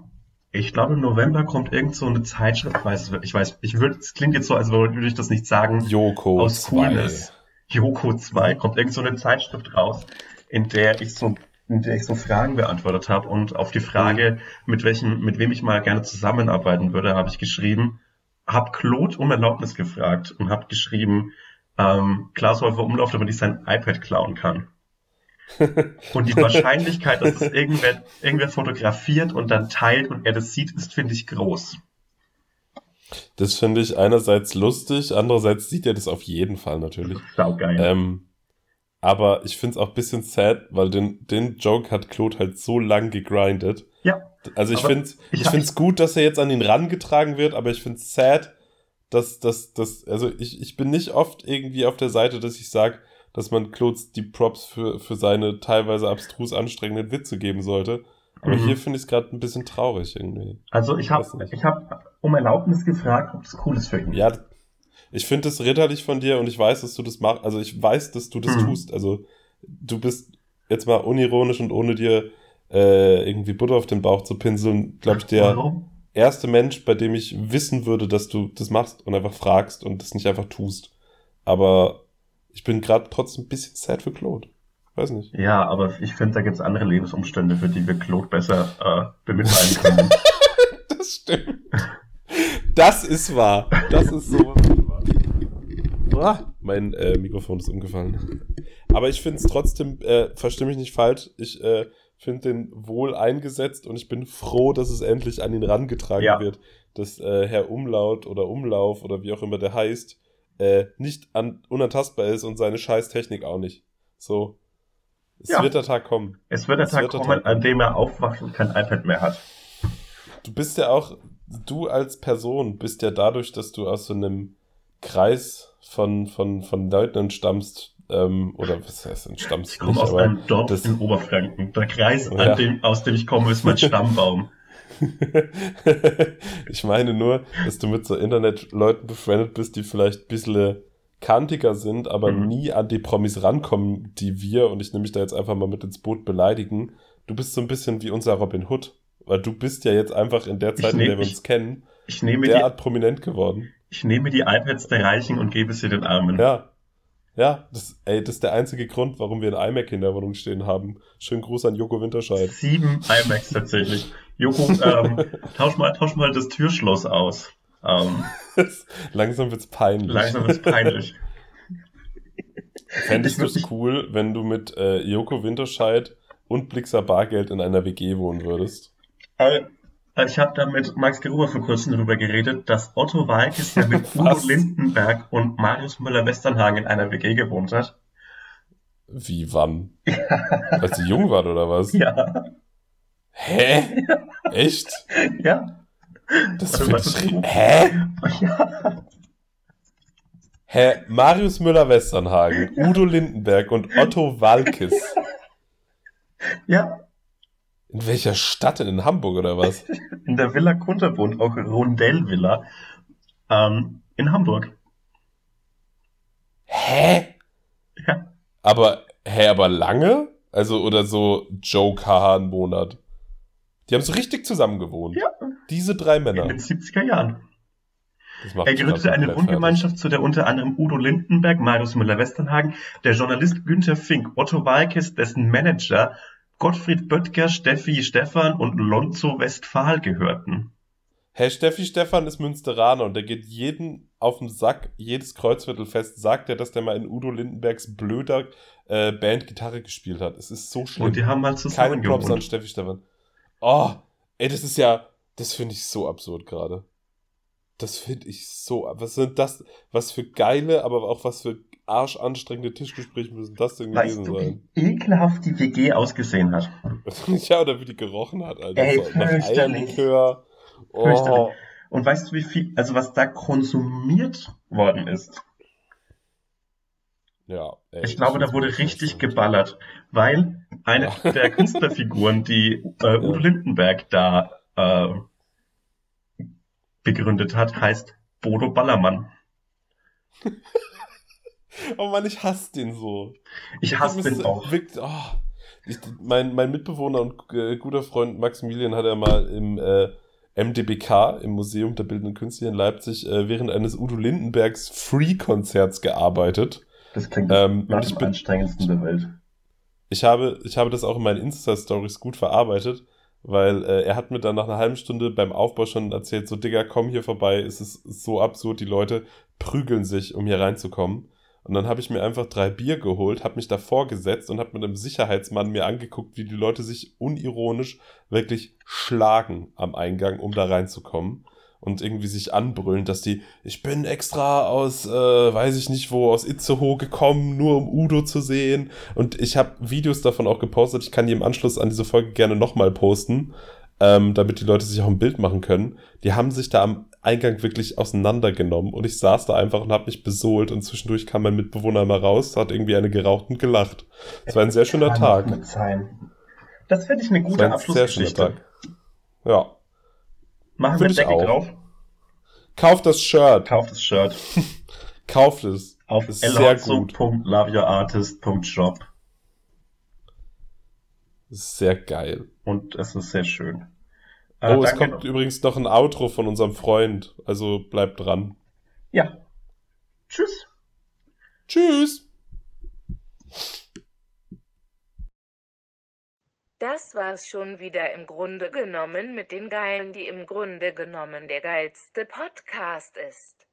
ich glaube, im November kommt irgend so eine Zeitschrift, weiß, ich weiß, ich würde, es klingt jetzt so, als würde ich das nicht sagen, Joko aus 2. Coolness. Joko 2 kommt irgend so eine Zeitschrift raus, in der ich so, in der ich so Fragen beantwortet habe und auf die Frage, mit welchem, mit wem ich mal gerne zusammenarbeiten würde, habe ich geschrieben, hab Claude um Erlaubnis gefragt und habe geschrieben, ähm, Glashäufer Umlauf, damit ich sein iPad klauen kann. Und die Wahrscheinlichkeit, dass es irgendwer, irgendwer fotografiert und dann teilt und er das sieht, ist, finde ich, groß. Das finde ich einerseits lustig, andererseits sieht er das auf jeden Fall natürlich. Saugeil. Ähm, aber ich finde es auch ein bisschen sad, weil den, den Joke hat Claude halt so lang gegrindet. Ja, Also ich finde ich finde es gut, dass er jetzt an ihn rangetragen wird, aber ich finde es sad, dass, dass, dass, also ich, ich bin nicht oft irgendwie auf der Seite, dass ich sage, dass man Claudes die Props für, für seine teilweise abstrus anstrengenden Witze geben sollte. Aber Mhm. hier finde ich es gerade ein bisschen traurig irgendwie. also ich habe ich hab um Erlaubnis gefragt, ob das cool ist für ihn. Ja, ich finde es ritterlich von dir und ich weiß, dass du das machst. Also ich weiß, dass du das Mhm. tust. Also du bist jetzt mal unironisch und ohne dir äh, irgendwie Butter auf den Bauch zu pinseln, glaube ich, der Warum? erste Mensch, bei dem ich wissen würde, dass du das machst und einfach fragst und das nicht einfach tust. Aber ich bin gerade trotzdem ein bisschen sad für Claude. Weiß nicht. Ja, aber ich finde, da gibt es andere Lebensumstände, für die wir Claude besser äh, bemitleiden können. Das stimmt. Das ist wahr. Das ist so. Ah, mein äh, Mikrofon ist umgefallen. Aber ich finde es trotzdem, äh, verstehe mich nicht falsch, ich äh, finde den wohl eingesetzt und ich bin froh, dass es endlich an ihn rangetragen Ja. wird, dass äh, Herr Umlaut oder Umlauf oder wie auch immer der heißt, äh, nicht an, unantastbar ist und seine Scheißtechnik auch nicht. So. Es Ja. wird der Tag kommen. Es wird der Es Tag wird der kommen, Tag an dem er aufwacht und kein iPad mehr hat. Du bist ja auch, du als Person bist ja dadurch, dass du aus so einem Kreis von, von, von Leuten entstammst, ähm, oder was heißt entstammst Ich komme aus einem Dorf das- in Oberfranken. Der Kreis, Ja. dem, aus dem ich komme, ist mein Stammbaum. ich meine nur, dass du mit so Internetleuten befreundet bist, die vielleicht ein bisschen kantiger sind, aber Mhm. nie an die Promis rankommen, die wir, und ich nehme mich da jetzt einfach mal mit ins Boot beleidigen, du bist so ein bisschen wie unser Robin Hood. Weil du bist ja jetzt einfach in der Ich Zeit, in nehm- der wir ich- uns kennen, Ich nehme, die, derart prominent geworden. ich nehme die iPads der Reichen und gebe sie den Armen. Ja. Ja, das, ey, das ist der einzige Grund, warum wir ein iMac in der Wohnung stehen haben. Schönen Gruß an Joko Winterscheid. Sieben iMacs tatsächlich. Joko, ähm, tausch, mal, tausch mal das Türschloss aus. Ähm, Langsam wird's peinlich. langsam ist peinlich. Fändest du es cool, wenn du mit äh, Joko Winterscheid und Blixer Bargeld in einer WG wohnen würdest? Ich habe da mit Max Geruber vor kurzem darüber geredet, dass Otto Walkes ja mit Udo? Lindenberg und Marius Müller-Westernhagen in einer WG gewohnt hat. Wie, wann? Als sie jung waren oder was? Ja, Hä? Echt? ja, Das warte. Hä? ja. Hä? Marius Müller-Westernhagen, Udo Lindenberg und Otto Walkes. Ja, In welcher Stadt denn? In Hamburg oder was? in der Villa Kunterbund, auch Rondellvilla, ähm, in Hamburg. Hä? Ja, Aber, hä, aber lange? Also, oder so Joe Kahan Monat. Die haben so richtig zusammen gewohnt. ja, Diese drei in Männer. den 70er Jahren. Das macht Er gründete eine Wohngemeinschaft, zu der unter anderem Udo Lindenberg, Marius Müller-Westernhagen, der Journalist Günther Fink, Otto Walkes, dessen Manager Gottfried Böttger, Steffi Stephan und Lonzo Westphal gehörten. Herr Steffi Stefan ist Münsteraner und der geht jeden auf den Sack, jedes Kreuzviertelfest sagt er, dass der mal in Udo Lindenbergs blöder äh, Band Gitarre gespielt hat. Es ist so schlimm. Und die haben mal zusammen Keine Props an. Steffi Stefan. Oh, ey, das ist ja, das finde ich so absurd gerade. Das finde ich so, was sind das, was für geile, aber auch was für arschanstrengende Tischgespräche müssen das denn Weißt gewesen du, sein? wie ekelhaft die WG ausgesehen hat? ja, oder wie die gerochen hat, Alter. Ey, so, nach fürchterlich. Eierlikör. Oh, Fürchterlich. Und weißt du, wie viel, also was da konsumiert worden ist? ja. Ey, Ich glaube, da wurde richtig geballert, weil eine Ja. der Künstlerfiguren, die äh, Udo Lindenberg da äh, begründet hat, heißt Bodo Ballermann. Oh Mann, ich hasse den so. Ich hasse den so- auch. Wirkt, oh. ich, mein, mein Mitbewohner und äh, guter Freund Maximilian hat ja mal im äh, MDBK, im Museum der Bildenden Künste in Leipzig, äh, während eines Udo Lindenbergs Free-Konzerts gearbeitet. Das klingt Ähm, nach dem bin- anstrengendsten der Welt. Ich habe, ich habe das auch in meinen Insta-Stories gut verarbeitet, weil äh, er hat mir dann nach einer halben Stunde beim Aufbau schon erzählt, so Digga, komm hier vorbei, es ist so absurd, die Leute prügeln sich, um hier reinzukommen. Und dann habe ich mir einfach drei Bier geholt, habe mich davor gesetzt und habe mit einem Sicherheitsmann mir angeguckt, wie die Leute sich unironisch wirklich schlagen am Eingang, um da reinzukommen. Und irgendwie sich anbrüllen, dass die, ich bin extra aus, äh, weiß ich nicht wo, aus Itzehoe gekommen, nur um Udo zu sehen. Und ich habe Videos davon auch gepostet. Ich kann die im Anschluss an diese Folge gerne nochmal posten, ähm, damit die Leute sich auch ein Bild machen können. Die haben sich da am Eingang wirklich auseinandergenommen und ich saß da einfach und habe mich besohlt und zwischendurch kam mein Mitbewohner mal raus, hat irgendwie eine geraucht und gelacht. Es war ein sehr schöner Tag. Das finde ich eine gute ein sehr schöner Abschlussgeschichte. Tag. Ja. Machen wir Find ich Deckel drauf. Kauft das Shirt. Kauft das Shirt Kauft es. auf Ist sehr gut. elhotzo.loveyourartist.shop Ist sehr geil. und es ist sehr schön. Äh, Oh, es kommt noch. übrigens noch ein Outro von unserem Freund. Also bleibt dran. Ja. Tschüss. Tschüss. Das war's schon wieder im Grunde genommen mit den Geilen, die im Grunde genommen der geilste Podcast ist.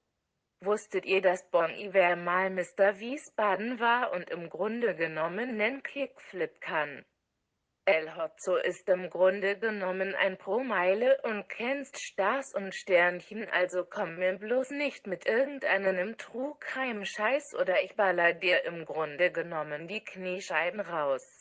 Wusstet ihr, dass Bon Iver mal Mr. Wiesbaden war und im Grunde genommen nen Kickflip kann? El Hotzo ist im Grunde genommen ein Pro-Meile und kennst Stars und Sternchen, also komm mir bloß nicht mit irgendeinem Trugheim-Scheiß oder ich baller dir im Grunde genommen die Kniescheiben raus.